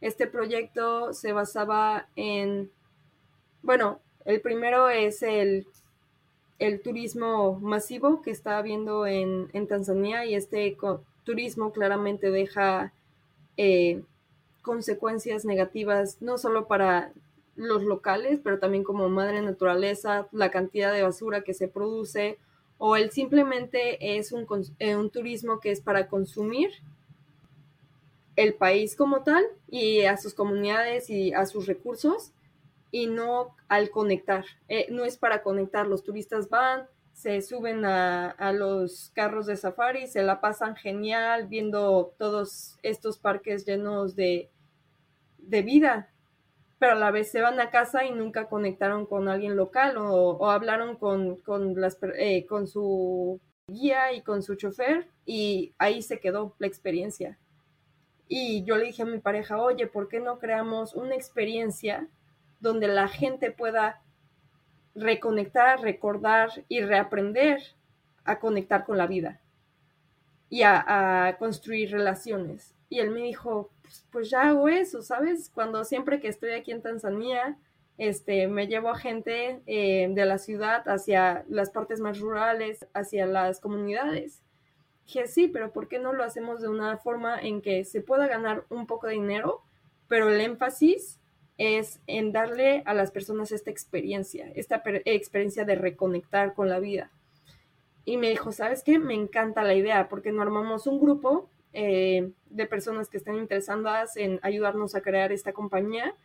este proyecto se basaba en, bueno, el primero es el, el turismo masivo que está habiendo en, en Tanzania y este turismo claramente deja eh, consecuencias negativas no solo para los locales, pero también como madre naturaleza, la cantidad de basura que se produce, o el simplemente es un, eh, un turismo que es para consumir el país como tal y a sus comunidades y a sus recursos y no al conectar. Eh, no es para conectar, los turistas van, se suben a, a, los carros de safari, se la pasan genial viendo todos estos parques llenos de, de vida, pero a la vez se van a casa y nunca conectaron con alguien local o, hablaron con, con, las, eh, con su guía y con su chofer y ahí se quedó la experiencia. Y yo le dije a mi pareja, oye, ¿por qué no creamos una experiencia donde la gente pueda reconectar, recordar y reaprender a conectar con la vida y a, a construir relaciones? Y él me dijo, pues, pues, ya hago eso, ¿sabes? Cuando siempre que estoy aquí en Tanzania, este, me llevo a gente eh, de la ciudad hacia las partes más rurales, hacia las comunidades. Dije, sí, pero ¿por qué no lo hacemos de una forma en que se pueda ganar un poco de dinero, pero el énfasis es en darle a las personas esta experiencia, esta experiencia de reconectar con la vida. Y me dijo, ¿sabes qué? Me encanta la idea, porque no armamos un grupo eh, de personas que estén interesadas en ayudarnos a crear esta compañía.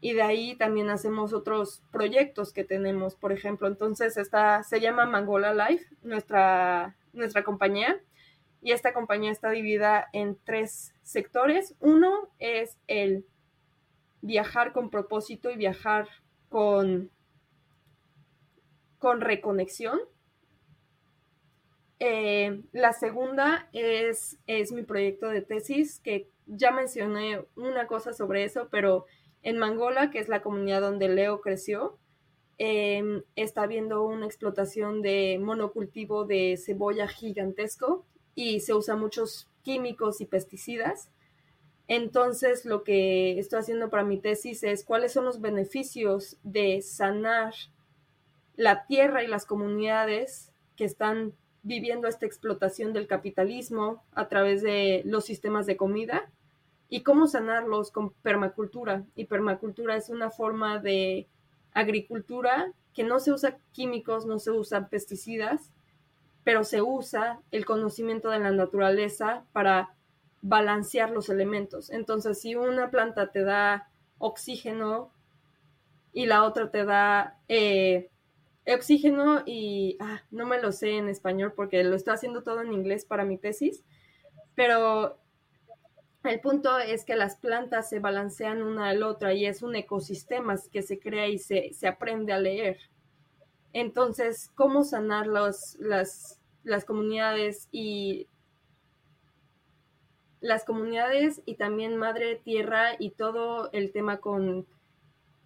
Y de ahí también hacemos otros proyectos que tenemos, por ejemplo. Entonces, esta se llama Mangola Life, nuestra, nuestra compañía. Y esta compañía está dividida en tres sectores. Uno es el viajar con propósito y viajar con, con reconexión. Eh, la segunda es, es mi proyecto de tesis, que ya mencioné una cosa sobre eso, pero en Mangola, que es la comunidad donde Leo creció, em, está habiendo una explotación de monocultivo de cebolla gigantesco y se usan muchos químicos y pesticidas. Entonces, lo que estoy haciendo para mi tesis es cuáles son los beneficios de sanar la tierra y las comunidades que están viviendo esta explotación del capitalismo a través de los sistemas de comida y cómo sanarlos con permacultura. Y permacultura es una forma de agricultura que no se usa químicos, no se usan pesticidas, pero se usa el conocimiento de la naturaleza para balancear los elementos. Entonces, si una planta te da oxígeno y la otra te da eh, oxígeno y ah, no me lo sé en español porque lo estoy haciendo todo en inglés para mi tesis, pero el punto es que las plantas se balancean una a la otra y es un ecosistema que se crea y se, se aprende a leer. Entonces, ¿cómo sanar los, las, las comunidades y las comunidades y también madre tierra y todo el tema con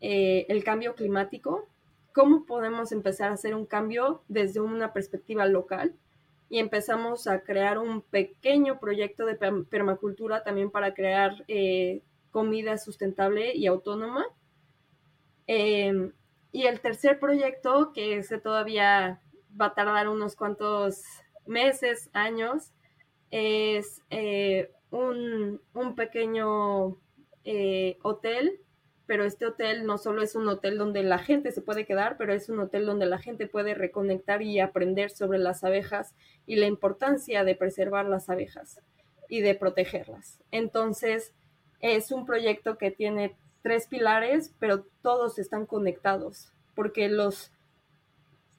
eh, el cambio climático, cómo podemos empezar a hacer un cambio desde una perspectiva local y empezamos a crear un pequeño proyecto de permacultura también para crear eh, comida sustentable y autónoma. Em, y el tercer proyecto, que ese todavía va a tardar unos cuantos meses, años, es eh, un, pequeño eh, hotel, pero este hotel no solo es un hotel donde la gente se puede quedar, pero es un hotel donde la gente puede reconectar y aprender sobre las abejas y la importancia de preservar las abejas y de protegerlas. Entonces, es un proyecto que tiene tres pilares, pero todos están conectados, porque los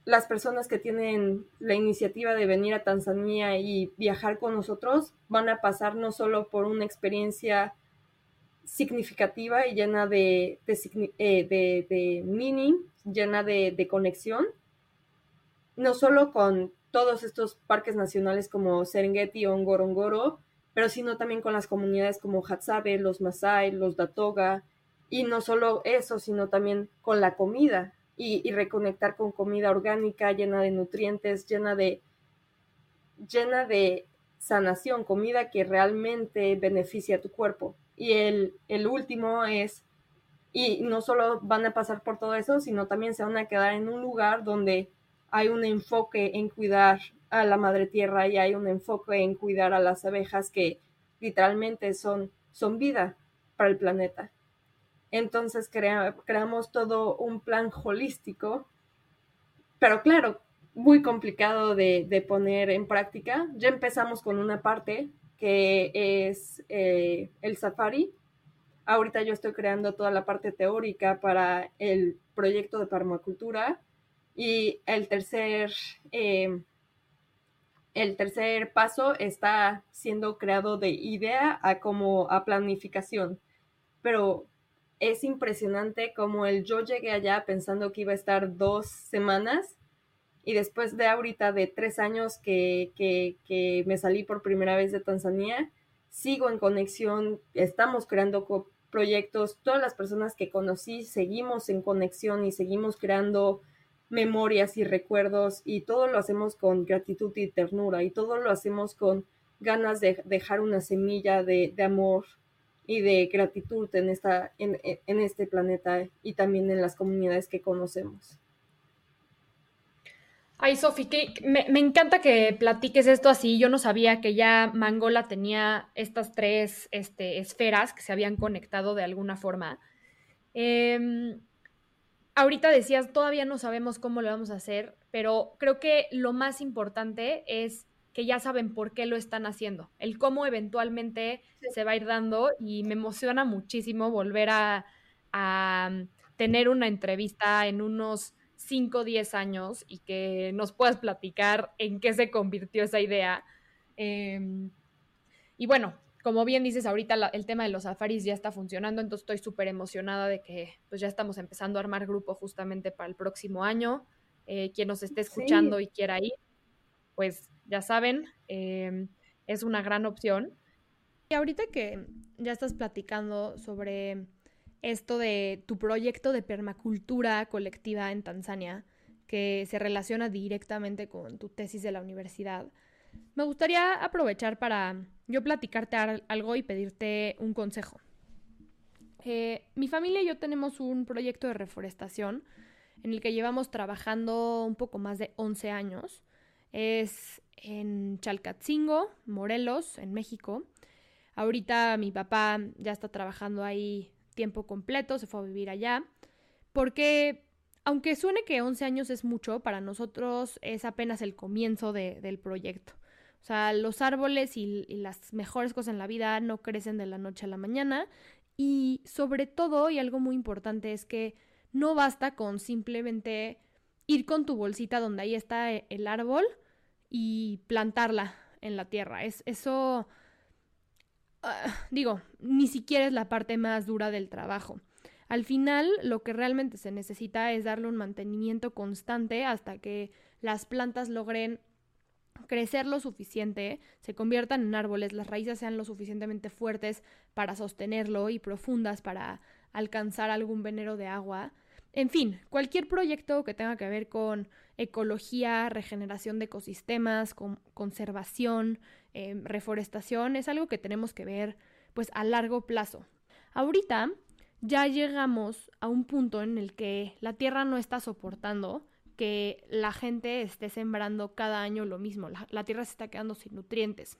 las personas que tienen la iniciativa de venir a Tanzania y viajar con nosotros van a pasar no solo por una experiencia significativa y llena de, eh, meaning, llena de, conexión, no solo con todos estos parques nacionales como Serengeti o Ngorongoro, pero sino también con las comunidades como Hadzabe, los Masai, los Datoga, y no solo eso, sino también con la comida, y, reconectar con comida orgánica llena de nutrientes, llena de, llena de sanación, comida que realmente beneficia a tu cuerpo. Y el, el último es, y no solo van a pasar por todo eso, sino también se van a quedar en un lugar donde hay un enfoque en cuidar a la madre tierra y hay un enfoque en cuidar a las abejas que literalmente son, son vida para el planeta. Entonces creamos todo un plan holístico, pero claro, muy complicado de, poner en práctica. Ya empezamos con una parte que es eh, el safari. Ahorita yo estoy creando toda la parte teórica para el proyecto de permacultura y el tercer, eh, el tercer paso está siendo creado de idea a como a planificación. Pero es impresionante como el yo llegué allá pensando que iba a estar dos semanas y después de ahorita de tres años que, que, me salí por primera vez de Tanzania, sigo en conexión, estamos creando proyectos, todas las personas que conocí seguimos en conexión y seguimos creando memorias y recuerdos y todo lo hacemos con gratitud y ternura y todo lo hacemos con ganas de dejar una semilla de, amor y de gratitud en, esta, en este planeta y también en las comunidades que conocemos. Ay, Sofi, me, me, encanta que platiques esto así. Yo no sabía que ya Mangola tenía estas tres este, esferas que se habían conectado de alguna forma. Em, ahorita decías, todavía no sabemos cómo lo vamos a hacer, pero creo que lo más importante es que ya saben por qué lo están haciendo, el cómo eventualmente se va a ir dando y me emociona muchísimo volver a, mm, tener una entrevista en unos 5 o 10 años y que nos puedas platicar en qué se convirtió esa idea. Em, y bueno, como bien dices, ahorita el tema de los safaris ya está funcionando, entonces estoy súper emocionada de que pues ya estamos empezando a armar grupo justamente para el próximo año. Eh, quien nos esté escuchando y quiera ir, pues ya saben, em, es una gran opción. Y ahorita que ya estás platicando sobre esto de tu proyecto de permacultura colectiva en Tanzania, que se relaciona directamente con tu tesis de la universidad, me gustaría aprovechar para yo platicarte algo y pedirte un consejo. Eh, mi familia y yo tenemos un proyecto de reforestación en el que llevamos trabajando un poco más de 11 años. Es en Chalcatzingo, Morelos, en México. Ahorita mi papá ya está trabajando ahí tiempo completo, se fue a vivir allá, porque aunque suene que 11 años es mucho, para nosotros es apenas el comienzo del proyecto. O sea, los árboles y, y, las mejores cosas en la vida no crecen de la noche a la mañana y sobre todo, y algo muy importante, es que no basta con simplemente ir con tu bolsita donde ahí está e, el árbol y plantarla en la tierra. Es, eso, ah, digo, ni siquiera es la parte más dura del trabajo. Al final, lo que realmente se necesita es darle un mantenimiento constante hasta que las plantas logren crecer lo suficiente, se conviertan en árboles, las raíces sean lo suficientemente fuertes para sostenerlo y profundas para alcanzar algún venero de agua. En fin, cualquier proyecto que tenga que ver con ecología, regeneración de ecosistemas, con conservación, em, reforestación, es algo que tenemos que ver pues a largo plazo. Ahorita ya llegamos a un punto en el que la Tierra no está soportando que la gente esté sembrando cada año lo mismo. La, tierra se está quedando sin nutrientes.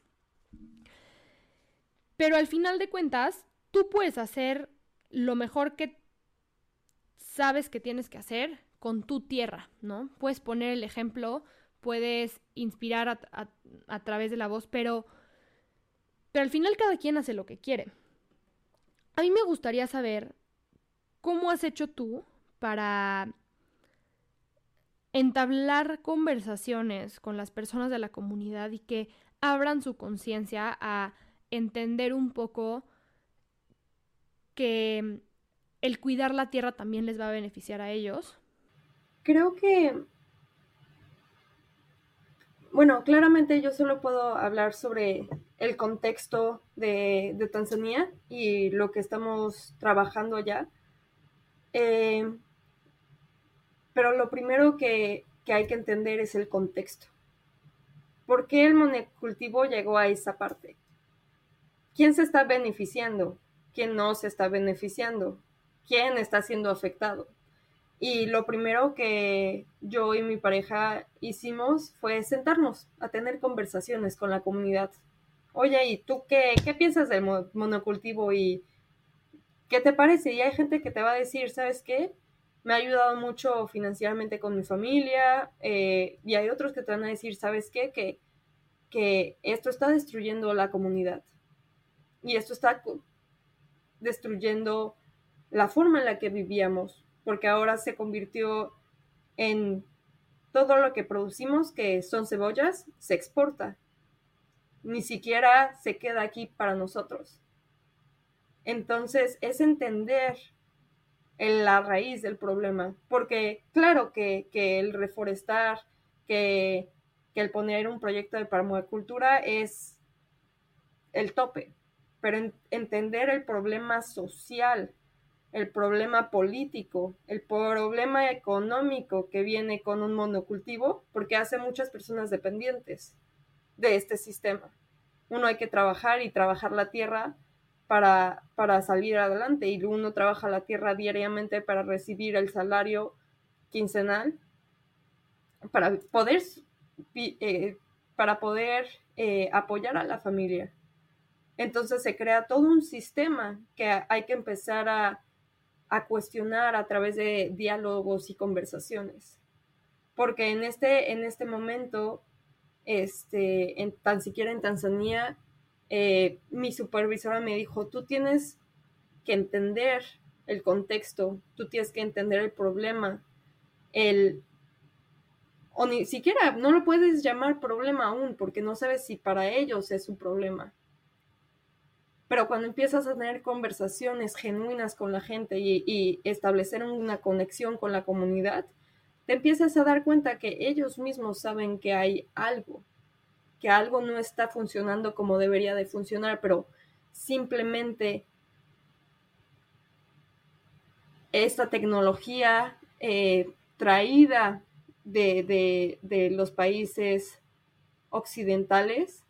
Pero al final de cuentas, tú puedes hacer lo mejor que sabes que tienes que hacer con tu tierra, ¿no? Puedes poner el ejemplo, puedes inspirar a, través de la voz, pero, pero al final cada quien hace lo que quiere. A mí me gustaría saber cómo has hecho tú para entablar conversaciones con las personas de la comunidad y que abran su conciencia a entender un poco que el cuidar la tierra también les va a beneficiar a ellos? Creo que, bueno, claramente yo solo puedo hablar sobre el contexto de, Tanzania y lo que estamos trabajando allá. Eh, pero lo primero que, hay que entender es el contexto. ¿Por qué el monocultivo llegó a esa parte? ¿Quién se está beneficiando? ¿Quién no se está beneficiando? ¿Quién está siendo afectado? Y lo primero que yo y mi pareja hicimos fue sentarnos a tener conversaciones con la comunidad. Oye, ¿y tú qué, qué piensas del monocultivo y qué te parece? Y hay gente que te va a decir, ¿sabes qué? me ha ayudado mucho financieramente con mi familia eh, y hay otros que te van a decir, ¿sabes qué? Que, que esto está destruyendo la comunidad y esto está destruyendo la forma en la que vivíamos, porque ahora se convirtió en todo lo que producimos, que son cebollas, se exporta. Ni siquiera se queda aquí para nosotros. Entonces es entender en la raíz del problema. Porque claro que, el reforestar, que, el poner un proyecto de permacultura es el tope, pero entender el problema social, el problema político, el problema económico que viene con un monocultivo, porque hace muchas personas dependientes de este sistema. Uno hay que trabajar y trabajar la tierra para, para salir adelante y uno trabaja la tierra diariamente para recibir el salario quincenal para poder, eh, para poder eh, apoyar a la familia. Entonces se crea todo un sistema que hay que empezar a, a cuestionar a través de diálogos y conversaciones. Porque en este, en este momento, este, en, tan siquiera en Tanzania, eh, mi supervisora me dijo, tú tienes que entender el contexto, tú tienes que entender el problema, el... O ni siquiera, no lo puedes llamar problema aún, porque no sabes si para ellos es un problema. Pero cuando empiezas a tener conversaciones genuinas con la gente y, establecer una conexión con la comunidad, te empiezas a dar cuenta que ellos mismos saben que hay algo que algo no está funcionando como debería de funcionar, pero simplemente esta tecnología eh, traída de, los países occidentales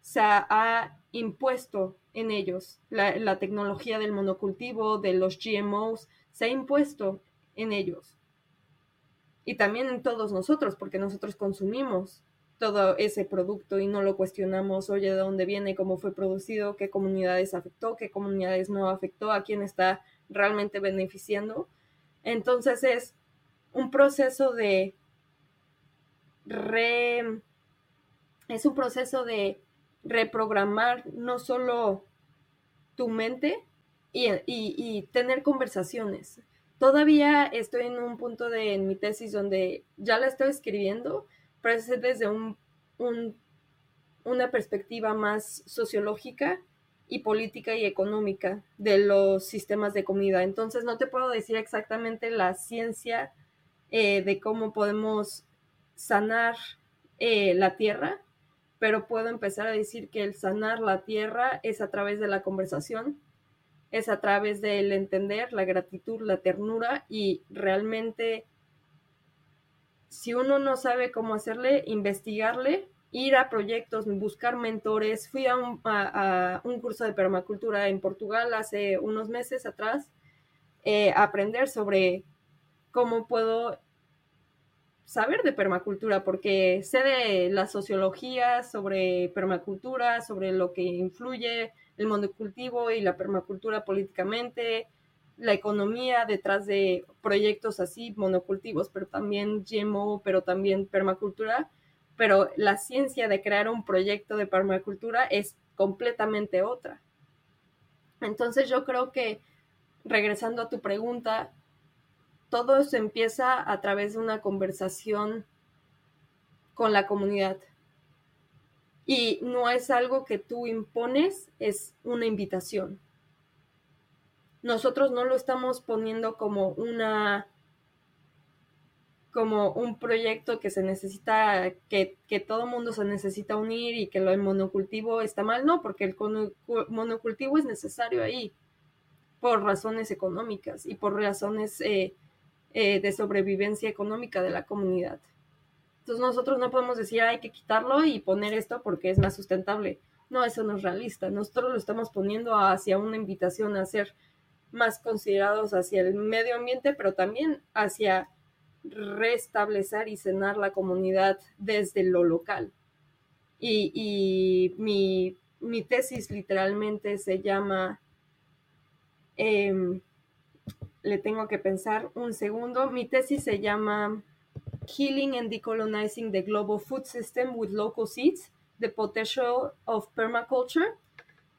se ha impuesto en ellos. La, tecnología del monocultivo, de los GMOs, se ha impuesto en ellos. Y también en todos nosotros, porque nosotros consumimos todo ese producto y no lo cuestionamos, oye, de dónde viene, cómo fue producido, qué comunidades afectó, qué comunidades no afectó, a quién está realmente beneficiando. Entonces es un proceso de re... es un proceso de reprogramar no solo tu mente y, tener conversaciones. Todavía estoy en un punto de en mi tesis donde ya la estoy escribiendo, pero es desde un, una perspectiva más sociológica y política y económica de los sistemas de comida. Entonces no te puedo decir exactamente la ciencia eh, de cómo podemos sanar eh, la tierra, pero puedo empezar a decir que el sanar la tierra es a través de la conversación, es a través del entender, la gratitud, la ternura y realmente si uno no sabe cómo hacerle, investigarle, ir a proyectos, buscar mentores. Fui a un, a, un curso de permacultura en Portugal hace unos meses atrás eh, aprender sobre cómo puedo saber de permacultura, porque sé de la sociología sobre permacultura, sobre lo que influye el monocultivo y la permacultura políticamente, la economía detrás de proyectos así, monocultivos, pero también GMO, pero también permacultura, pero la ciencia de crear un proyecto de permacultura es completamente otra. Entonces yo creo que, regresando a tu pregunta, todo se empieza a través de una conversación con la comunidad. Y no es algo que tú impones, es una invitación. Nosotros no lo estamos poniendo como una como un proyecto que se necesita, que, que todo mundo se necesita unir y que lo del monocultivo está mal, no, porque el monocultivo es necesario ahí por razones económicas y por razones eh, eh, de sobrevivencia económica de la comunidad. Entonces nosotros no podemos decir hay que quitarlo y poner esto porque es más sustentable. No, eso no es realista. Nosotros lo estamos poniendo hacia una invitación a ser más considerados hacia el medio ambiente, pero también hacia restablecer y cenar la comunidad desde lo local. Y, mi, tesis literalmente se llama, em, le tengo que pensar un segundo, mi tesis se llama Healing and Decolonizing the Global Food System with Local Seeds, The Potential of Permaculture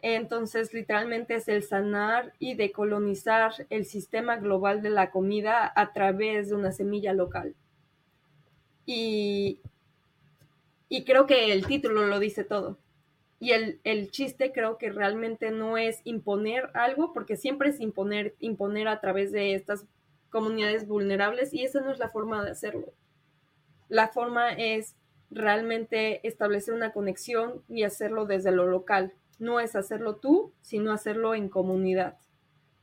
entonces, literalmente es el sanar y decolonizar el sistema global de la comida a través de una semilla local. Y, y creo que el título lo dice todo. Y el, el, chiste creo que realmente no es imponer algo, porque siempre es imponer, imponer a través de estas comunidades vulnerables y esa no es la forma de hacerlo. La forma es realmente establecer una conexión y hacerlo desde lo local no es hacerlo tú, sino hacerlo en comunidad.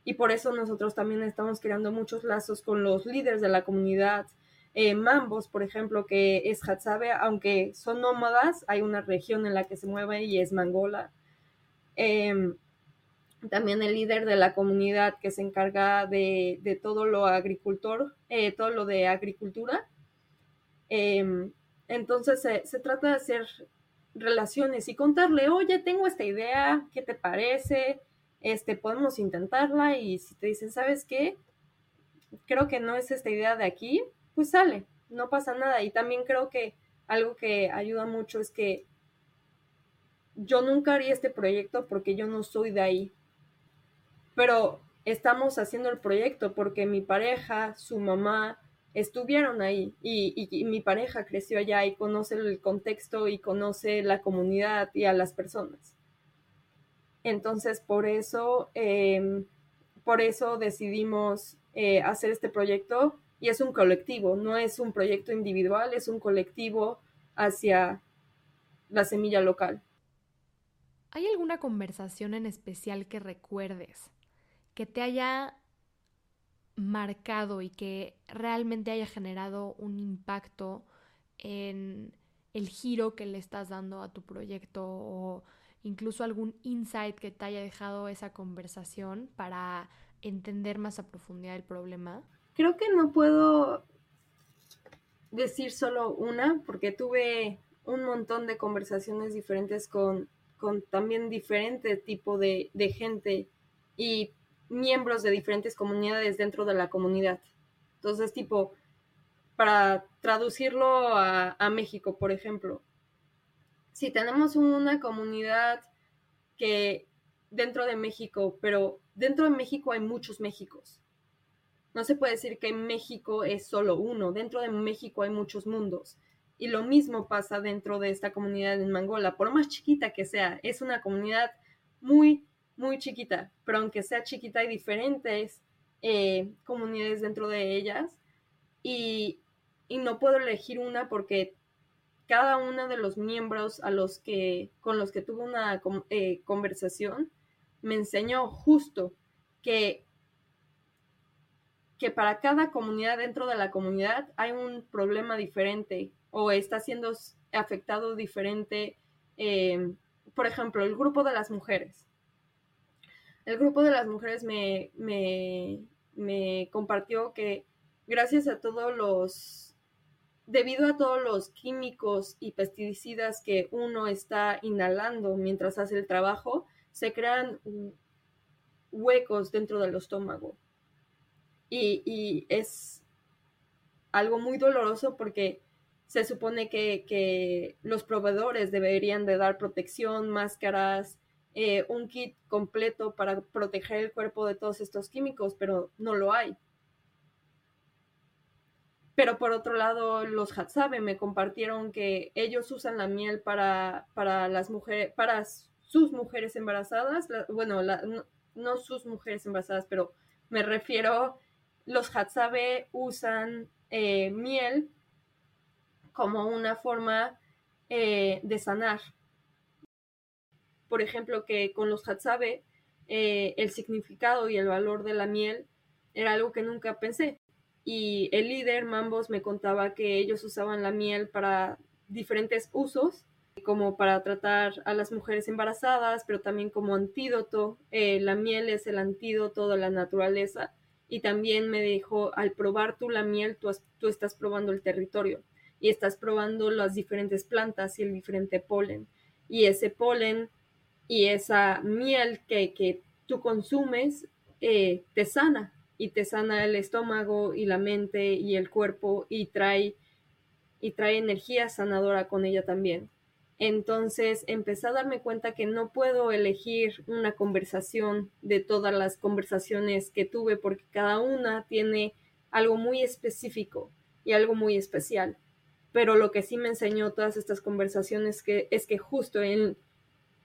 Y por eso nosotros también estamos creando muchos lazos con los líderes de la comunidad. Eh, Mambos, por ejemplo, que es Hatsabe, aunque son nómadas, hay una región en la que se mueve y es Mangola. Em, también el líder de la comunidad que se encarga de, todo lo agricultor, eh, todo lo de agricultura. Em, entonces se, trata de hacer relaciones y contarle, oye, tengo esta idea, ¿qué te parece? Este, podemos intentarla y si te dicen, ¿sabes qué? Creo que no es esta idea de aquí, pues sale, no pasa nada. Y también creo que algo que ayuda mucho es que yo nunca haría este proyecto porque yo no soy de ahí. Pero estamos haciendo el proyecto porque mi pareja, su mamá, estuvieron ahí y, mi pareja creció allá y conoce el contexto y conoce la comunidad y a las personas. Entonces, por eso, em, por eso decidimos eh, hacer este proyecto y es un colectivo, no es un proyecto individual, es un colectivo hacia la semilla local. ¿Hay alguna conversación en especial que recuerdes que te haya marcado y que realmente haya generado un impacto en, el giro que le estás dando a tu proyecto o incluso algún insight que te haya dejado esa conversación para entender más a profundidad el problema? Creo que no puedo decir solo una, porque tuve un montón de conversaciones diferentes con, con también diferente tipo de, de gente y miembros de diferentes comunidades dentro de la comunidad. Entonces, tipo, para traducirlo a, a, México, por ejemplo, si tenemos una comunidad que dentro de México, pero dentro de México hay muchos Méxicos. No se puede decir que México es solo uno, dentro de México hay muchos mundos. Y lo mismo pasa dentro de esta comunidad en Mangola, por más chiquita que sea, es una comunidad muy, muy chiquita, pero aunque sea chiquita hay diferentes eh, comunidades dentro de ellas y, y, no puedo elegir una porque cada uno de los miembros a los que, con los que tuve una eh, conversación me enseñó justo que que para cada comunidad dentro de la comunidad hay un problema diferente o está siendo afectado diferente. Eh, por ejemplo, el grupo de las mujeres. El grupo de las mujeres me, me, me compartió que gracias a todos los, debido a todos los químicos y pesticidas que uno está inhalando mientras hace el trabajo, se crean huecos dentro del estómago. Y, es algo muy doloroso porque se supone que, que, los proveedores deberían de dar protección, máscaras, eh, un kit completo para proteger el cuerpo de todos estos químicos, pero no lo hay. Pero por otro lado, los Hatsabe me compartieron que ellos usan la miel para, para las mujeres, para sus mujeres embarazadas, bueno, no, no, sus mujeres embarazadas, pero me refiero, los Hatsabe usan eh, miel como una forma eh, de sanar por ejemplo, que con los Hatsabe eh, el significado y el valor de la miel era algo que nunca pensé. Y el líder, Mambos, me contaba que ellos usaban la miel para diferentes usos, como para tratar a las mujeres embarazadas, pero también como antídoto. Eh, la miel es el antídoto de la naturaleza. Y también me dijo, al probar tú la miel, tú, tú estás probando el territorio y estás probando las diferentes plantas y el diferente polen. Y ese polen y esa miel que, que tú consumes eh, te sana y te sana el estómago y la mente y el cuerpo y trae y trae energía sanadora con ella también. Entonces empecé a darme cuenta que no puedo elegir una conversación de todas las conversaciones que tuve porque cada una tiene algo muy específico y algo muy especial. Pero lo que sí me enseñó todas estas conversaciones que, es que justo en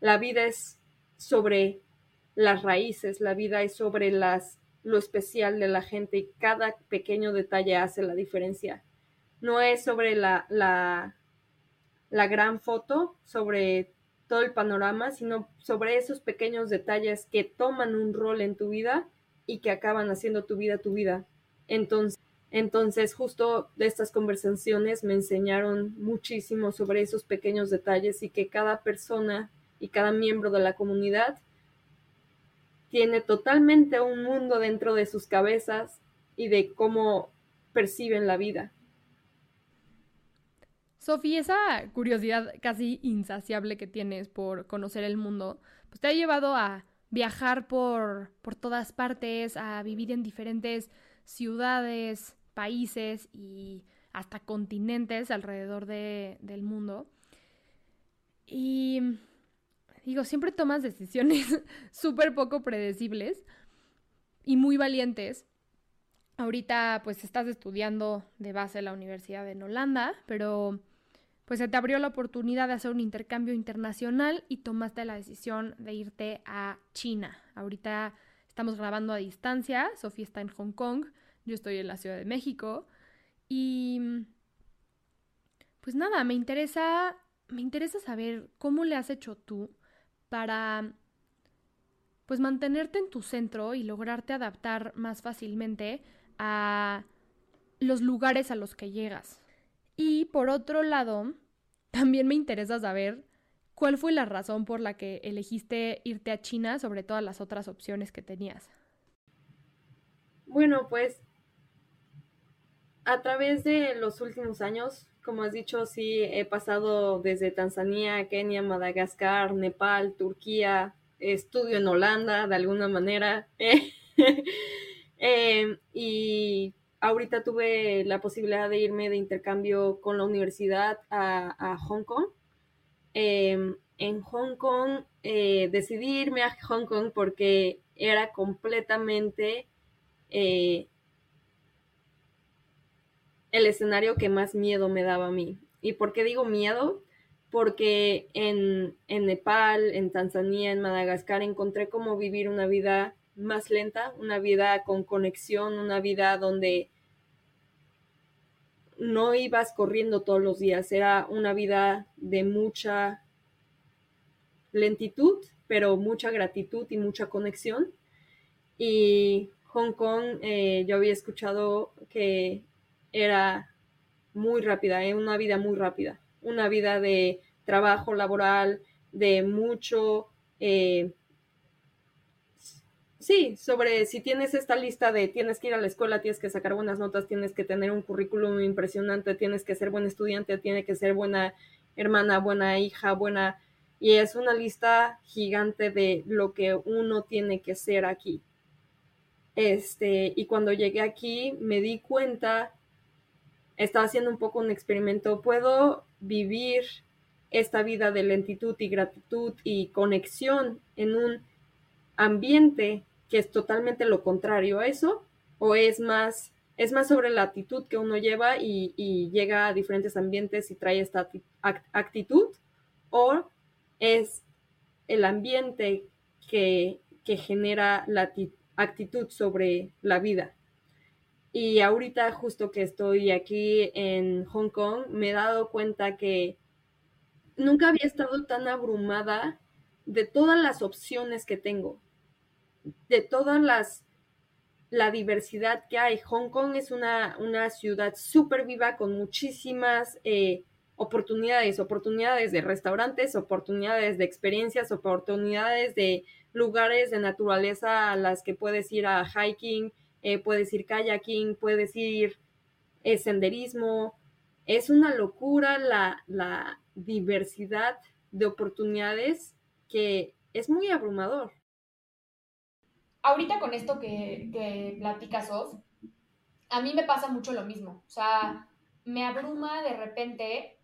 la vida es sobre las raíces, la vida es sobre las, lo especial de la gente y cada pequeño detalle hace la diferencia. No es sobre la, la, la gran foto, sobre todo el panorama, sino sobre esos pequeños detalles que toman un rol en tu vida y que acaban haciendo tu vida tu vida. Entonces, entonces justo de estas conversaciones me enseñaron muchísimo sobre esos pequeños detalles y que cada persona y cada miembro de la comunidad tiene totalmente un mundo dentro de sus cabezas y de cómo perciben la vida. Sofía, esa curiosidad casi insaciable que tienes por conocer el mundo, pues te ha llevado a viajar por, por todas partes, a vivir en diferentes ciudades, países y hasta continentes alrededor de, del mundo. Y digo, siempre tomas decisiones súper poco predecibles y muy valientes. Ahorita pues estás estudiando de base en la Universidad de Holanda, pero pues se te abrió la oportunidad de hacer un intercambio internacional y tomaste la decisión de irte a China. Ahorita estamos grabando a distancia, Sofía está en Hong Kong, yo estoy en la Ciudad de México y pues nada, me interesa me interesa saber cómo le has hecho tú para pues mantenerte en tu centro y lograrte adaptar más fácilmente a los lugares a los que llegas. Y por otro lado, también me interesa saber cuál fue la razón por la que elegiste irte a China sobre todas las otras opciones que tenías. Bueno, pues a través de los últimos años, como has dicho, sí he pasado desde Tanzania, Kenia, Madagascar, Nepal, Turquía, estudio en Holanda de alguna manera. Eh, y ahorita tuve la posibilidad de irme de intercambio con la universidad a, Hong Kong. Em, en Hong Kong eh, decidí irme a Hong Kong porque era completamente eh, el escenario que más miedo me daba a mí. ¿Y por qué digo miedo? Porque en, en Nepal, en Tanzania, en Madagascar encontré cómo vivir una vida más lenta, una vida con conexión, una vida donde no ibas corriendo todos los días, era una vida de mucha lentitud, pero mucha gratitud y mucha conexión. Y Hong Kong, eh, yo había escuchado que era muy rápida, ¿eh? una vida muy rápida, una vida de trabajo laboral, de mucho, eh, sí, sobre si tienes esta lista de tienes que ir a la escuela, tienes que sacar buenas notas, tienes que tener un currículum impresionante, tienes que ser buen estudiante, tienes que ser buena hermana, buena hija, buena... Y es una lista gigante de lo que uno tiene que ser aquí. Este, y cuando llegué aquí me di cuenta estaba haciendo un poco un experimento. ¿Puedo vivir esta vida de lentitud y gratitud y conexión en un ambiente que es totalmente lo contrario a eso? ¿O es más, es más sobre la actitud que uno lleva y, llega a diferentes ambientes y trae esta actitud? ¿O es el ambiente que, que genera la actitud sobre la vida? Y ahorita justo que estoy aquí en Hong Kong, me he dado cuenta que nunca había estado tan abrumada de todas las opciones que tengo, de todas las la diversidad que hay. Hong Kong es una, una ciudad súper viva con muchísimas eh, oportunidades, oportunidades de restaurantes, oportunidades de experiencias, oportunidades de lugares de naturaleza a las que puedes ir a hiking, eh, puedes ir kayaking, puedes ir eh, senderismo. Es una locura la, la diversidad de oportunidades que es muy abrumador. Ahorita con esto que, que platicas, Sof, a mí me pasa mucho lo mismo. O sea, me abruma de repente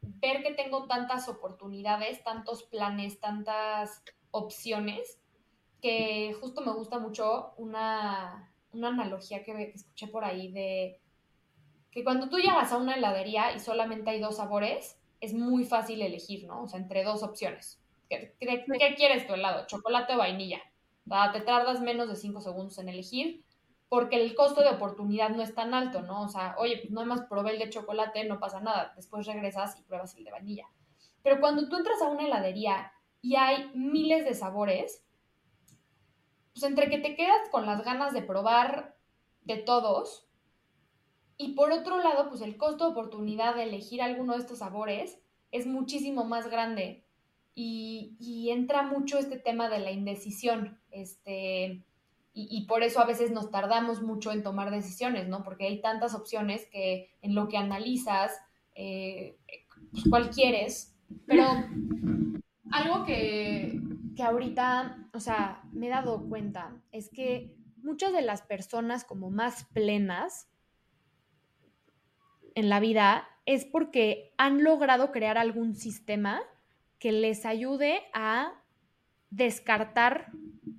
ver que tengo tantas oportunidades, tantos planes, tantas opciones, que justo me gusta mucho una, una analogía que, escuché por ahí de que cuando tú llegas a una heladería y solamente hay dos sabores, es muy fácil elegir, ¿no? O sea, entre dos opciones. ¿Qué, quieres tu helado? ¿Chocolate o vainilla? Te tardas menos de cinco segundos en elegir porque el costo de oportunidad no es tan alto, ¿no? O sea, oye, pues nada más probé el de chocolate, no pasa nada. Después regresas y pruebas el de vainilla. Pero cuando tú entras a una heladería y hay miles de sabores, pues entre que te quedas con las ganas de probar de todos y por otro lado, pues el costo de oportunidad de elegir alguno de estos sabores es muchísimo más grande y, entra mucho este tema de la indecisión, este, y, por eso a veces nos tardamos mucho en tomar decisiones, ¿no? Porque hay tantas opciones que en lo que analizas, eh, pues, cuál quieres, pero algo que, que ahorita, o sea, me he dado cuenta es que muchas de las personas como más plenas en la vida es porque han logrado crear algún sistema que les ayude a descartar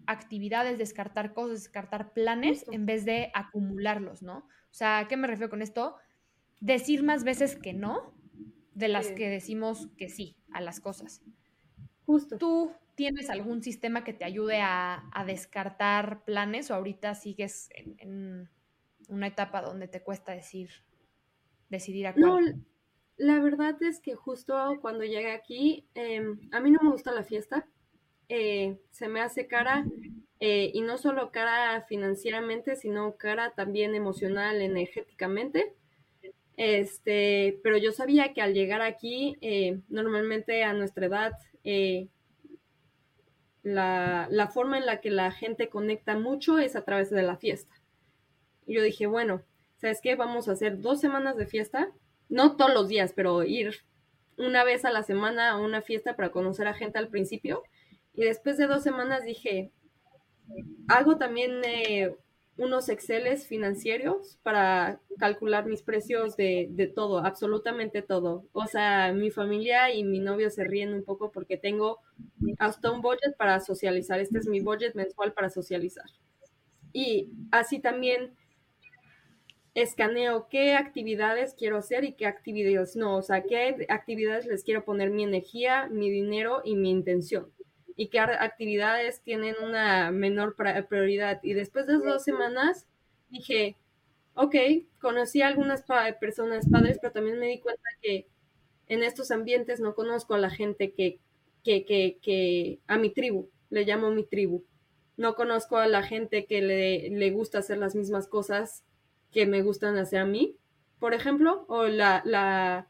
actividades, descartar cosas, descartar planes en vez de acumularlos, ¿no? O sea, ¿a qué me refiero con esto? Decir más veces que no de las que decimos que sí a las cosas. Justo. ¿Tú tienes algún sistema que te ayude a, descartar planes o ahorita sigues en, una etapa donde te cuesta decir, decidir a cuál? No, la verdad es que justo cuando llegué aquí, em, a mí no me gusta la fiesta. Eh, se me hace cara, eh, y no solo cara financieramente, sino cara también emocional, energéticamente. Este, pero yo sabía que al llegar aquí, eh, normalmente a nuestra edad, eh, la, la, forma en la que la gente conecta mucho es a través de la fiesta. Yo dije, bueno, ¿sabes qué? Vamos a hacer dos semanas de fiesta, no todos los días, pero ir una vez a la semana a una fiesta para conocer a gente al principio. Y después de dos semanas dije, hago también eh, unos Exceles financieros para calcular mis precios de, de, todo, absolutamente todo. O sea, mi familia y mi novio se ríen un poco porque tengo hasta un budget para socializar. Este es mi budget mensual para socializar. Y así también escaneo qué actividades quiero hacer y qué actividades no. O sea, qué actividades les quiero poner mi energía, mi dinero y mi intención y qué actividades tienen una menor prioridad. Y después de dos semanas dije, ok, conocí a algunas personas padres, pero también me di cuenta que en estos ambientes no conozco a la gente que, que, que, que a mi tribu, le llamo mi tribu. No conozco a la gente que le, le gusta hacer las mismas cosas que me gustan hacer a mí, por ejemplo, o la, la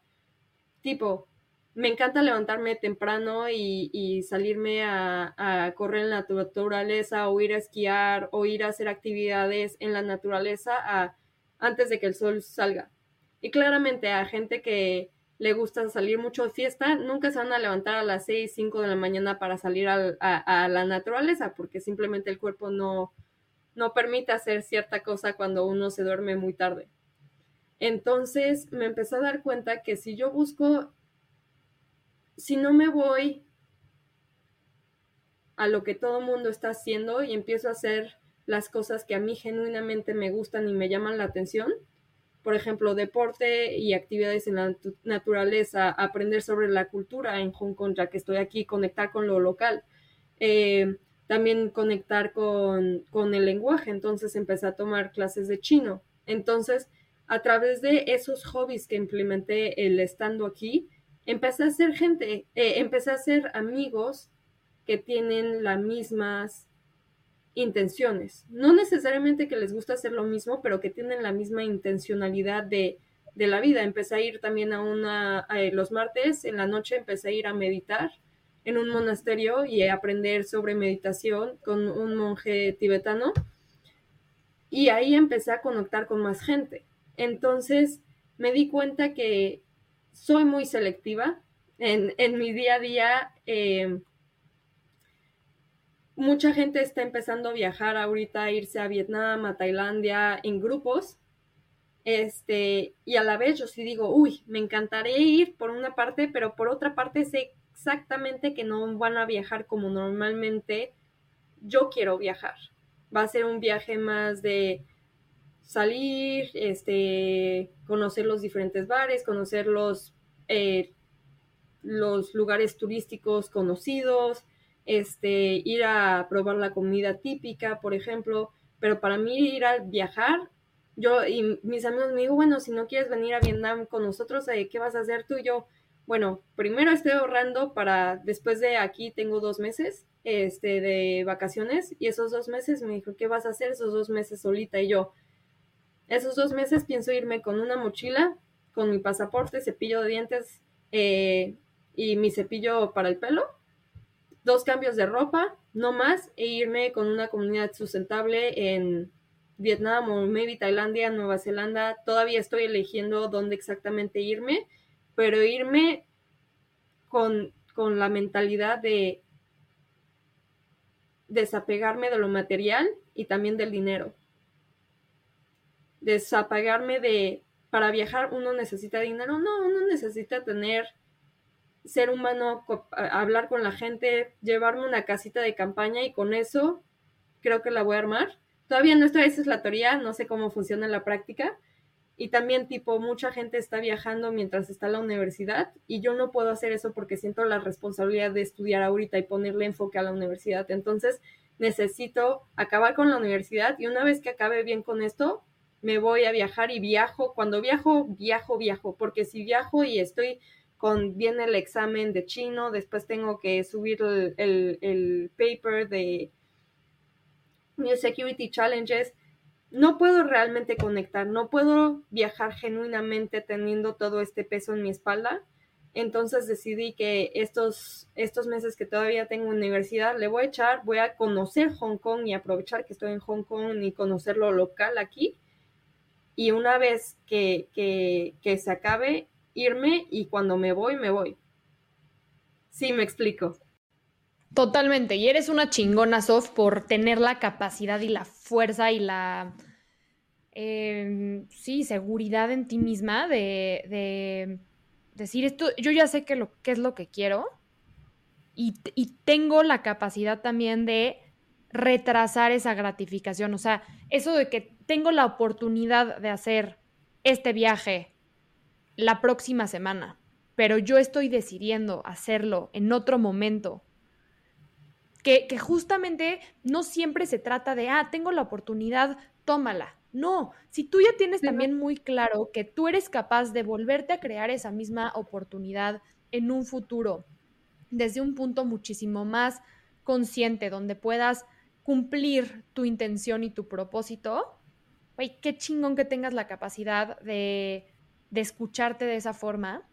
tipo, me encanta levantarme temprano y, salirme a, correr en la naturaleza o ir a esquiar o ir a hacer actividades en la naturaleza antes de que el sol salga. Y claramente a gente que le gusta salir mucho de fiesta, nunca se van a levantar a las 6, 5 de la mañana para salir a, la naturaleza porque simplemente el cuerpo no, no permite hacer cierta cosa cuando uno se duerme muy tarde. Entonces me empecé a dar cuenta que si yo busco si no me voy a lo que todo el mundo está haciendo y empiezo a hacer las cosas que a mí genuinamente me gustan y me llaman la atención, por ejemplo, deporte y actividades en la naturaleza, aprender sobre la cultura en Hong Kong, ya que estoy aquí, conectar con lo local, eh, también conectar con, con el lenguaje, entonces empecé a tomar clases de chino. Entonces, a través de esos hobbies que implementé el estando aquí, empecé a ser gente, eh, empecé a ser amigos que tienen las mismas intenciones. No necesariamente que les gusta hacer lo mismo, pero que tienen la misma intencionalidad de, de la vida. Empecé a ir también a una, los martes en la noche empecé a ir a meditar en un monasterio y aprender sobre meditación con un monje tibetano. Y ahí empecé a conectar con más gente. Entonces me di cuenta que soy muy selectiva. En, en mi día a día, eh, mucha gente está empezando a viajar ahorita, irse a Vietnam, a Tailandia, en grupos. Este, y a la vez yo sí digo, uy, me encantaría ir por una parte, pero por otra parte sé exactamente que no van a viajar como normalmente yo quiero viajar. Va a ser un viaje más de salir, este, conocer los diferentes bares, conocer los, eh, los lugares turísticos conocidos, este, ir a probar la comida típica, por ejemplo, pero para mí ir a viajar, yo y mis amigos me digo, bueno, si no quieres venir a Vietnam con nosotros, eh, ¿qué vas a hacer tú y yo? Bueno, primero estoy ahorrando para, después de aquí tengo dos meses este, de vacaciones y esos dos meses me dijo, ¿qué vas a hacer esos dos meses solita? Y yo, esos dos meses pienso irme con una mochila, con mi pasaporte, cepillo de dientes eh, y mi cepillo para el pelo, dos cambios de ropa, no más, e irme con una comunidad sustentable en Vietnam o maybe Tailandia, Nueva Zelanda. Todavía estoy eligiendo dónde exactamente irme, pero irme con, con la mentalidad de desapegarme de lo material y también del dinero desapagarme de, para viajar uno necesita dinero, no, uno necesita tener, ser humano, hablar con la gente, llevarme una casita de campaña y con eso creo que la voy a armar. Todavía no esta esa es la teoría, no sé cómo funciona en la práctica. Y también tipo, mucha gente está viajando mientras está en la universidad y yo no puedo hacer eso porque siento la responsabilidad de estudiar ahorita y ponerle enfoque a la universidad. Entonces, necesito acabar con la universidad y una vez que acabe bien con esto, me voy a viajar y viajo. Cuando viajo, viajo, viajo, porque si viajo y estoy con, viene el examen de chino, después tengo que subir el, paper de New Security Challenges, no puedo realmente conectar, no puedo viajar genuinamente teniendo todo este peso en mi espalda. Entonces decidí que estos, estos meses que todavía tengo universidad le voy a echar, voy a conocer Hong Kong y aprovechar que estoy en Hong Kong y conocer lo local aquí. Y una vez que, que, que se acabe, irme y cuando me voy, me voy. Sí, me explico. Totalmente. Y eres una chingona, Sof, por tener la capacidad y la fuerza y la, em, sí, seguridad en ti misma de, decir esto, yo ya sé que lo, qué es lo que quiero y, y tengo la capacidad también de retrasar esa gratificación. O sea, eso de que tengo la oportunidad de hacer este viaje la próxima semana, pero yo estoy decidiendo hacerlo en otro momento que, justamente no siempre se trata de, ah, tengo la oportunidad, tómala. No, si tú ya tienes también muy claro que tú eres capaz de volverte a crear esa misma oportunidad en un futuro, desde un punto muchísimo más consciente, donde puedas cumplir tu intención y tu propósito, güey, qué chingón que tengas la capacidad de, de escucharte de esa forma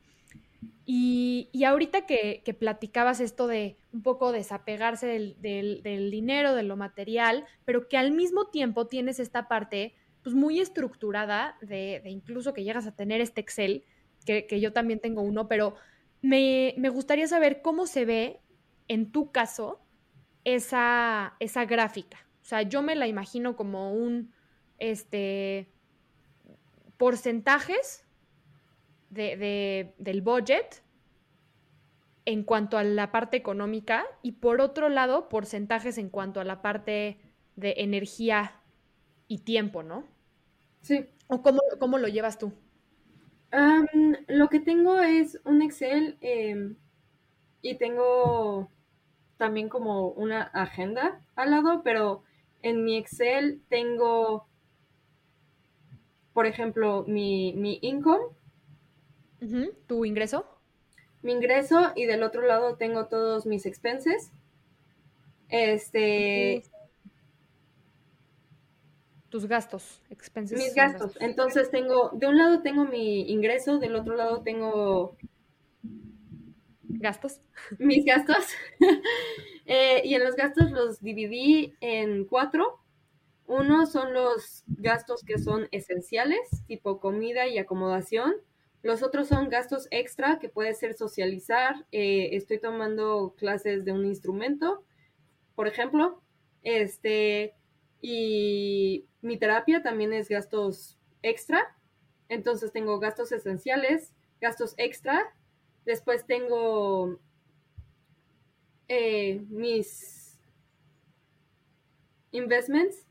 y, ahorita que, platicabas esto de un poco desapegarse del, dinero, de lo material, pero que al mismo tiempo tienes esta parte pues muy estructurada de, incluso que llegas a tener este Excel, que, yo también tengo uno, pero me, gustaría saber cómo se ve en tu caso esa, esa gráfica. O sea, yo me la imagino como un, este, porcentajes de, del budget en cuanto a la parte económica y por otro lado porcentajes en cuanto a la parte de energía y tiempo, ¿no? Sí. ¿O cómo, lo llevas tú? lo que tengo es un Excel em, y tengo también como una agenda al lado, pero en mi Excel tengo, por ejemplo, mi, mi income ¿Tu ingreso? Mi ingreso y del otro lado tengo todos mis expenses. Este. Tus gastos, expenses. Mis gastos. Entonces tengo, de un lado tengo mi ingreso, del otro lado tengo gastos. Mis gastos. Eh, y en los gastos los dividí en cuatro. Uno son los gastos que son esenciales, tipo comida y acomodación. Los otros son gastos extra, que puede ser socializar. Eh, estoy tomando clases de un instrumento, por ejemplo. Este, y mi terapia también es gastos extra. Entonces tengo gastos esenciales, gastos extra. Después tengo eh, mis investments.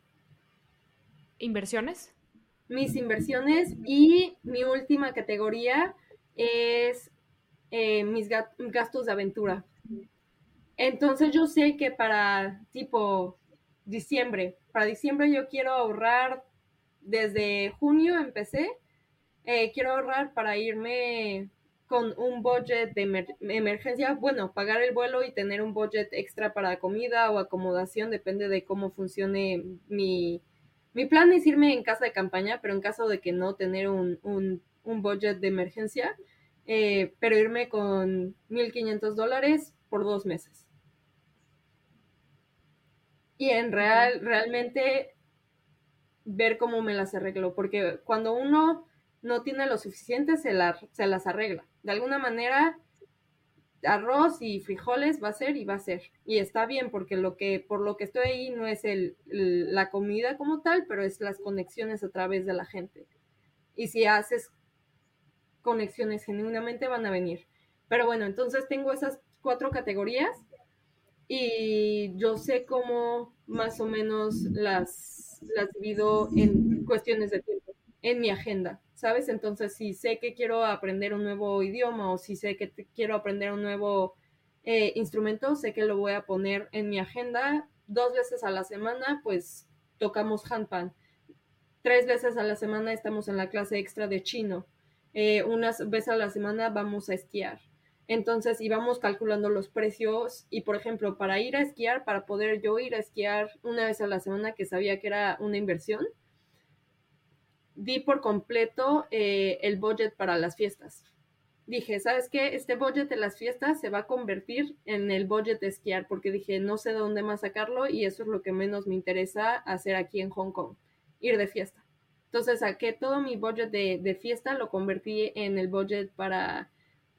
¿Inversiones? Mis inversiones y mi última categoría es eh, mis gastos de aventura. Entonces yo sé que para tipo diciembre, para diciembre yo quiero ahorrar, desde junio empecé, eh, quiero ahorrar para irme con un budget de emergencia, bueno, pagar el vuelo y tener un budget extra para comida o acomodación, depende de cómo funcione mi, mi plan es irme en casa de campaña, pero en caso de que no tener un, un, budget de emergencia, eh, pero irme con 1.500 dólares por dos meses. Y en real, realmente ver cómo me las arreglo, porque cuando uno no tiene lo suficiente, se, se las arregla. De alguna manera, arroz y frijoles va a ser y va a ser. Y está bien porque lo que, por lo que estoy ahí no es el, la comida como tal, pero es las conexiones a través de la gente. Y si haces conexiones genuinamente van a venir. Pero bueno, entonces tengo esas cuatro categorías y yo sé cómo más o menos las, las divido en cuestiones de tiempo, en mi agenda. ¿Sabes? Entonces, si sé que quiero aprender un nuevo idioma o si sé que quiero aprender un nuevo eh, instrumento, sé que lo voy a poner en mi agenda dos veces a la semana, pues tocamos handpan. Tres veces a la semana estamos en la clase extra de chino. Eh, unas veces a la semana vamos a esquiar. Entonces íbamos calculando los precios y, por ejemplo, para ir a esquiar, para poder yo ir a esquiar una vez a la semana, que sabía que era una inversión, di por completo eh, el budget para las fiestas. Dije, ¿sabes qué? Este budget de las fiestas se va a convertir en el budget de esquiar, porque dije, no sé de dónde más sacarlo y eso es lo que menos me interesa hacer aquí en Hong Kong, ir de fiesta. Entonces saqué todo mi budget de, fiesta, lo convertí en el budget para,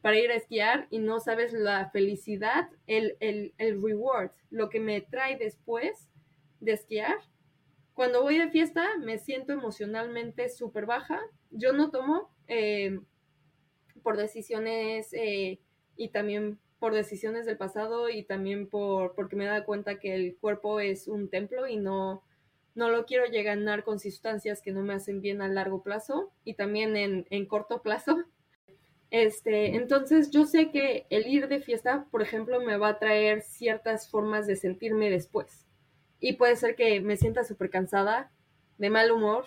para ir a esquiar y no sabes la felicidad, el, el, el reward, lo que me trae después de esquiar cuando voy de fiesta me siento emocionalmente súper baja. Yo no tomo eh, por decisiones eh, y también por decisiones del pasado y también por porque me dado cuenta que el cuerpo es un templo y no, no lo quiero llegar con sustancias que no me hacen bien a largo plazo y también en, en corto plazo. Este, entonces yo sé que el ir de fiesta, por ejemplo, me va a traer ciertas formas de sentirme después y puede ser que me sienta súper cansada, de mal humor,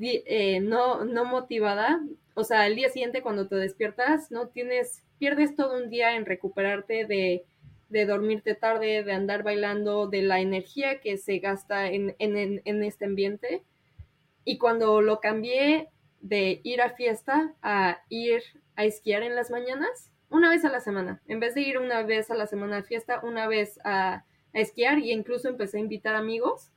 eh, no, no motivada. O sea, el día siguiente cuando te despiertas, no tienes, pierdes todo un día en recuperarte de, de dormirte tarde, de andar bailando, de la energía que se gasta en, en, en este ambiente. Y cuando lo cambié de ir a fiesta a ir a esquiar en las mañanas, una vez a la semana, en vez de ir una vez a la semana a fiesta, una vez a a esquiar y incluso empecé a invitar amigos.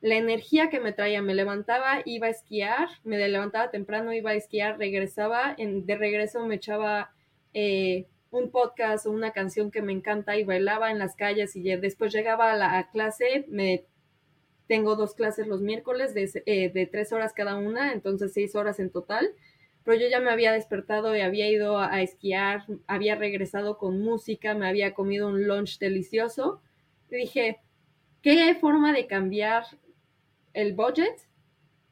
La energía que me traía, me levantaba, iba a esquiar, me levantaba temprano, iba a esquiar, regresaba, en, de regreso me echaba eh, un podcast o una canción que me encanta y bailaba en las calles y después llegaba a la clase, me tengo dos clases los miércoles de, eh, de, tres horas cada una, entonces seis horas en total. Pero yo ya me había despertado y había ido a esquiar, había regresado con música, me había comido un lunch delicioso dije, ¿qué forma de cambiar el budget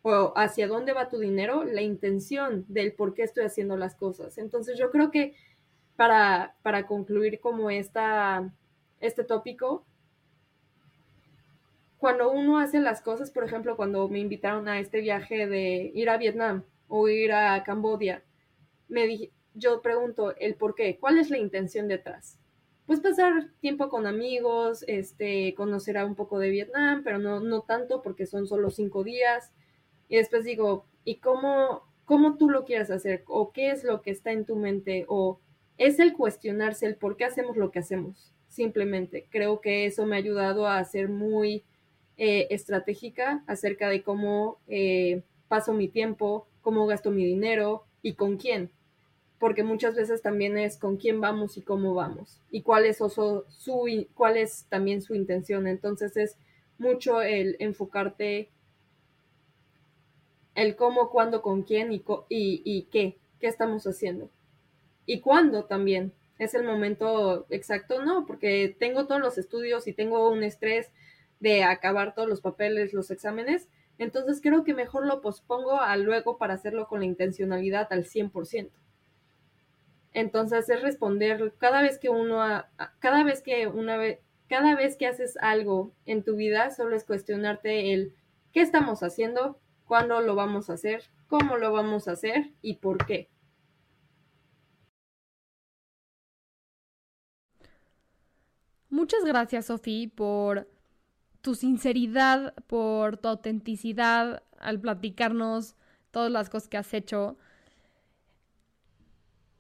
o hacia dónde va tu dinero? La intención del por qué estoy haciendo las cosas. Entonces yo creo que para, para concluir como esta, este tópico, cuando uno hace las cosas, por ejemplo, cuando me invitaron a este viaje de ir a Vietnam o ir a Cambodia, me dije, yo pregunto el por qué, cuál es la intención detrás pues pasar tiempo con amigos, este, conocer a un poco de Vietnam, pero no, no tanto porque son solo cinco días. Y después digo, ¿y cómo, cómo tú lo quieres hacer? ¿O qué es lo que está en tu mente? ¿O es el cuestionarse el por qué hacemos lo que hacemos? Simplemente, creo que eso me ha ayudado a ser muy eh, estratégica acerca de cómo eh, paso mi tiempo, cómo gasto mi dinero y con quién porque muchas veces también es con quién vamos y cómo vamos y cuál es, su, cuál es también su intención. Entonces es mucho el enfocarte el cómo, cuándo, con quién y, y, y qué, qué estamos haciendo. Y cuándo también. Es el momento exacto, no, porque tengo todos los estudios y tengo un estrés de acabar todos los papeles, los exámenes. Entonces creo que mejor lo pospongo a luego para hacerlo con la intencionalidad al 100%. Entonces es responder cada vez que uno, cada vez que una vez, cada vez que haces algo en tu vida, solo es cuestionarte el qué estamos haciendo, cuándo lo vamos a hacer, cómo lo vamos a hacer y por qué. Muchas gracias, Sofía, por tu sinceridad, por tu autenticidad al platicarnos todas las cosas que has hecho.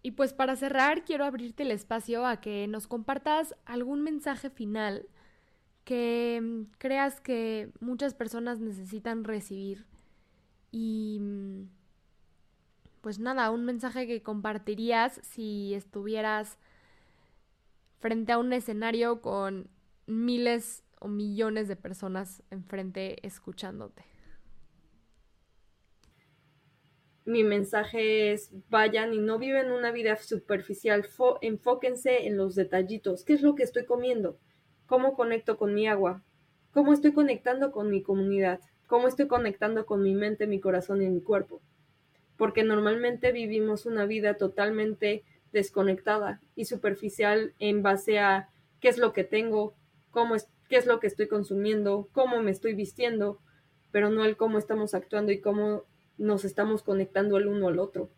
Y pues para cerrar, quiero abrirte el espacio a que nos compartas algún mensaje final que mm, creas que muchas personas necesitan recibir. Y mm, pues nada, un mensaje que compartirías si estuvieras frente a un escenario con miles o millones de personas enfrente escuchándote mi mensaje es vayan y no viven una vida superficial, enfóquense en los detallitos. ¿Qué es lo que estoy comiendo? ¿Cómo conecto con mi agua? ¿Cómo estoy conectando con mi comunidad? ¿Cómo estoy conectando con mi mente, mi corazón y mi cuerpo? Porque normalmente vivimos una vida totalmente desconectada y superficial en base a qué es lo que tengo, cómo es, qué es lo que estoy consumiendo, cómo me estoy vistiendo, pero no el cómo estamos actuando y cómo nos estamos conectando el uno al otro.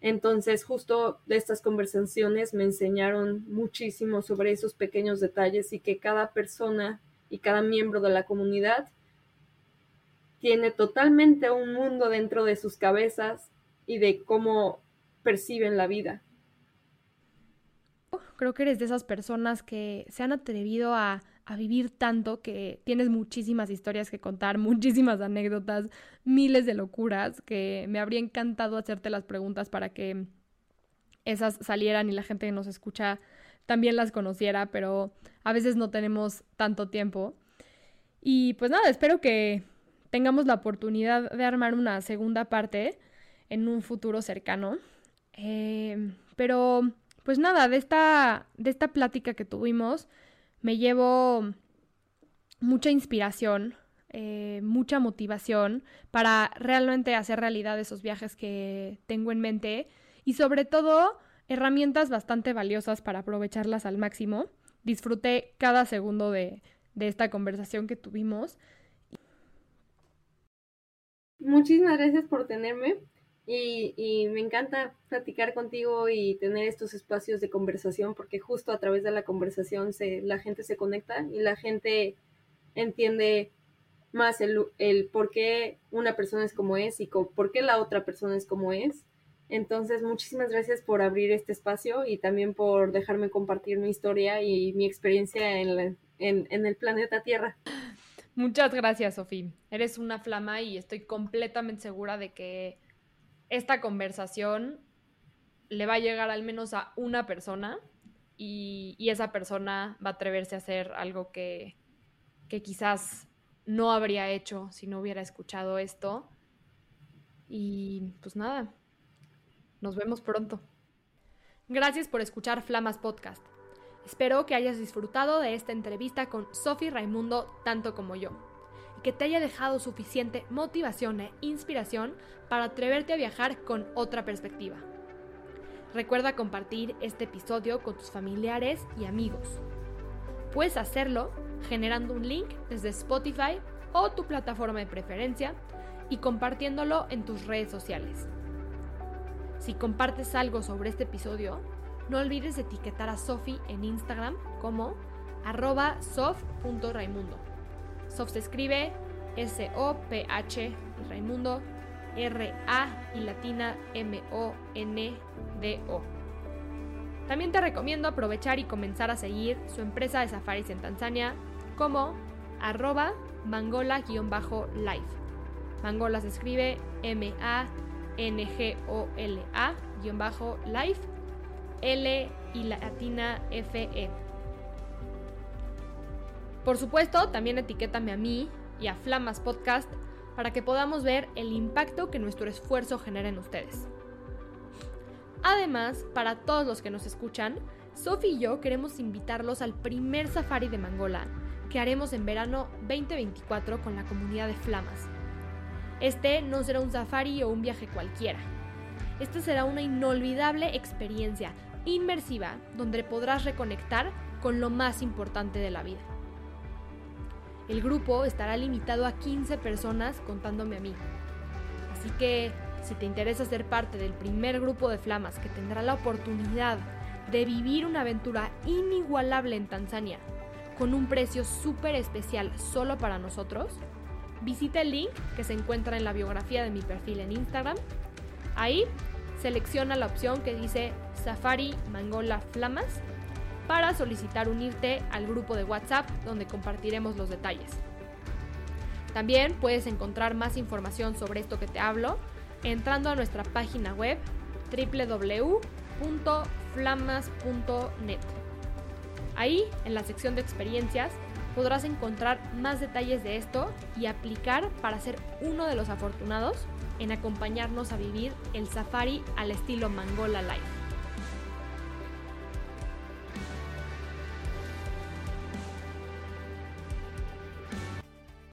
Entonces, justo de estas conversaciones me enseñaron muchísimo sobre esos pequeños detalles y que cada persona y cada miembro de la comunidad tiene totalmente un mundo dentro de sus cabezas y de cómo perciben la vida. Creo que eres de esas personas que se han atrevido a, a vivir tanto que tienes muchísimas historias que contar, muchísimas anécdotas, miles de locuras, que me habría encantado hacerte las preguntas para que esas salieran y la gente que nos escucha también las conociera, pero a veces no tenemos tanto tiempo. Y pues nada, espero que tengamos la oportunidad de armar una segunda parte en un futuro cercano. Eh, pero pues nada, de esta, de esta plática que tuvimos, me llevo mucha inspiración, eh, mucha motivación para realmente hacer realidad esos viajes que tengo en mente y sobre todo herramientas bastante valiosas para aprovecharlas al máximo. Disfruté cada segundo de, esta conversación que tuvimos. Muchísimas gracias por tenerme y, me encanta platicar contigo y tener estos espacios de conversación porque justo a través de la conversación se, la gente se conecta y la gente entiende más el, el por qué una persona es como es y por qué la otra persona es como es entonces, muchísimas gracias por abrir este espacio y también por dejarme compartir mi historia y mi experiencia en, el planeta Tierra. Muchas gracias, Sofía. Eres una flama y estoy completamente segura de que esta conversación le va a llegar al menos a una persona y, esa persona va a atreverse a hacer algo que, que quizás no habría hecho si no hubiera escuchado esto. Y pues nada, nos vemos pronto. Gracias por escuchar Flamas Podcast. Espero que hayas disfrutado de esta entrevista con Sofi Raimundo tanto como yo que te haya dejado suficiente motivación e inspiración para atreverte a viajar con otra perspectiva. Recuerda compartir este episodio con tus familiares y amigos. Puedes hacerlo generando un link desde Spotify o tu plataforma de preferencia y compartiéndolo en tus redes sociales. Si compartes algo sobre este episodio, no olvides etiquetar a Sofi en Instagram como arroba sof.raimundo. Sof se escribe S-O-P-H Raimundo R-A y latina M-O-N-D-O. También te recomiendo aprovechar y comenzar a seguir su empresa de safaris en Tanzania como arroba mangola-live. Mangola se escribe M-A N-G-O-L-A-Life, L y latina F-E. Por supuesto, también etiquétame a mí y a Flamas Podcast para que podamos ver el impacto que nuestro esfuerzo genera en ustedes. Además, para todos los que nos escuchan, Sofi y yo queremos invitarlos al primer safari de Mangola que haremos en verano 2024 con la comunidad de Flamas. Este no será un safari o un viaje cualquiera. Este será una inolvidable experiencia inmersiva donde podrás reconectar con lo más importante de la vida. El grupo estará limitado a 15 personas contándome a mí. Así que si te interesa ser parte del primer grupo de flamas que tendrá la oportunidad de vivir una aventura inigualable en Tanzania, con un precio súper especial solo para nosotros, visita el link que se encuentra en la biografía de mi perfil en Instagram. Ahí selecciona la opción que dice Safari Mangola Flamas para solicitar unirte al grupo de WhatsApp donde compartiremos los detalles. También puedes encontrar más información sobre esto que te hablo entrando a nuestra página web www.flamas.net. Ahí, en la sección de experiencias, podrás encontrar más detalles de esto y aplicar para ser uno de los afortunados en acompañarnos a vivir el safari al estilo Mangola Life.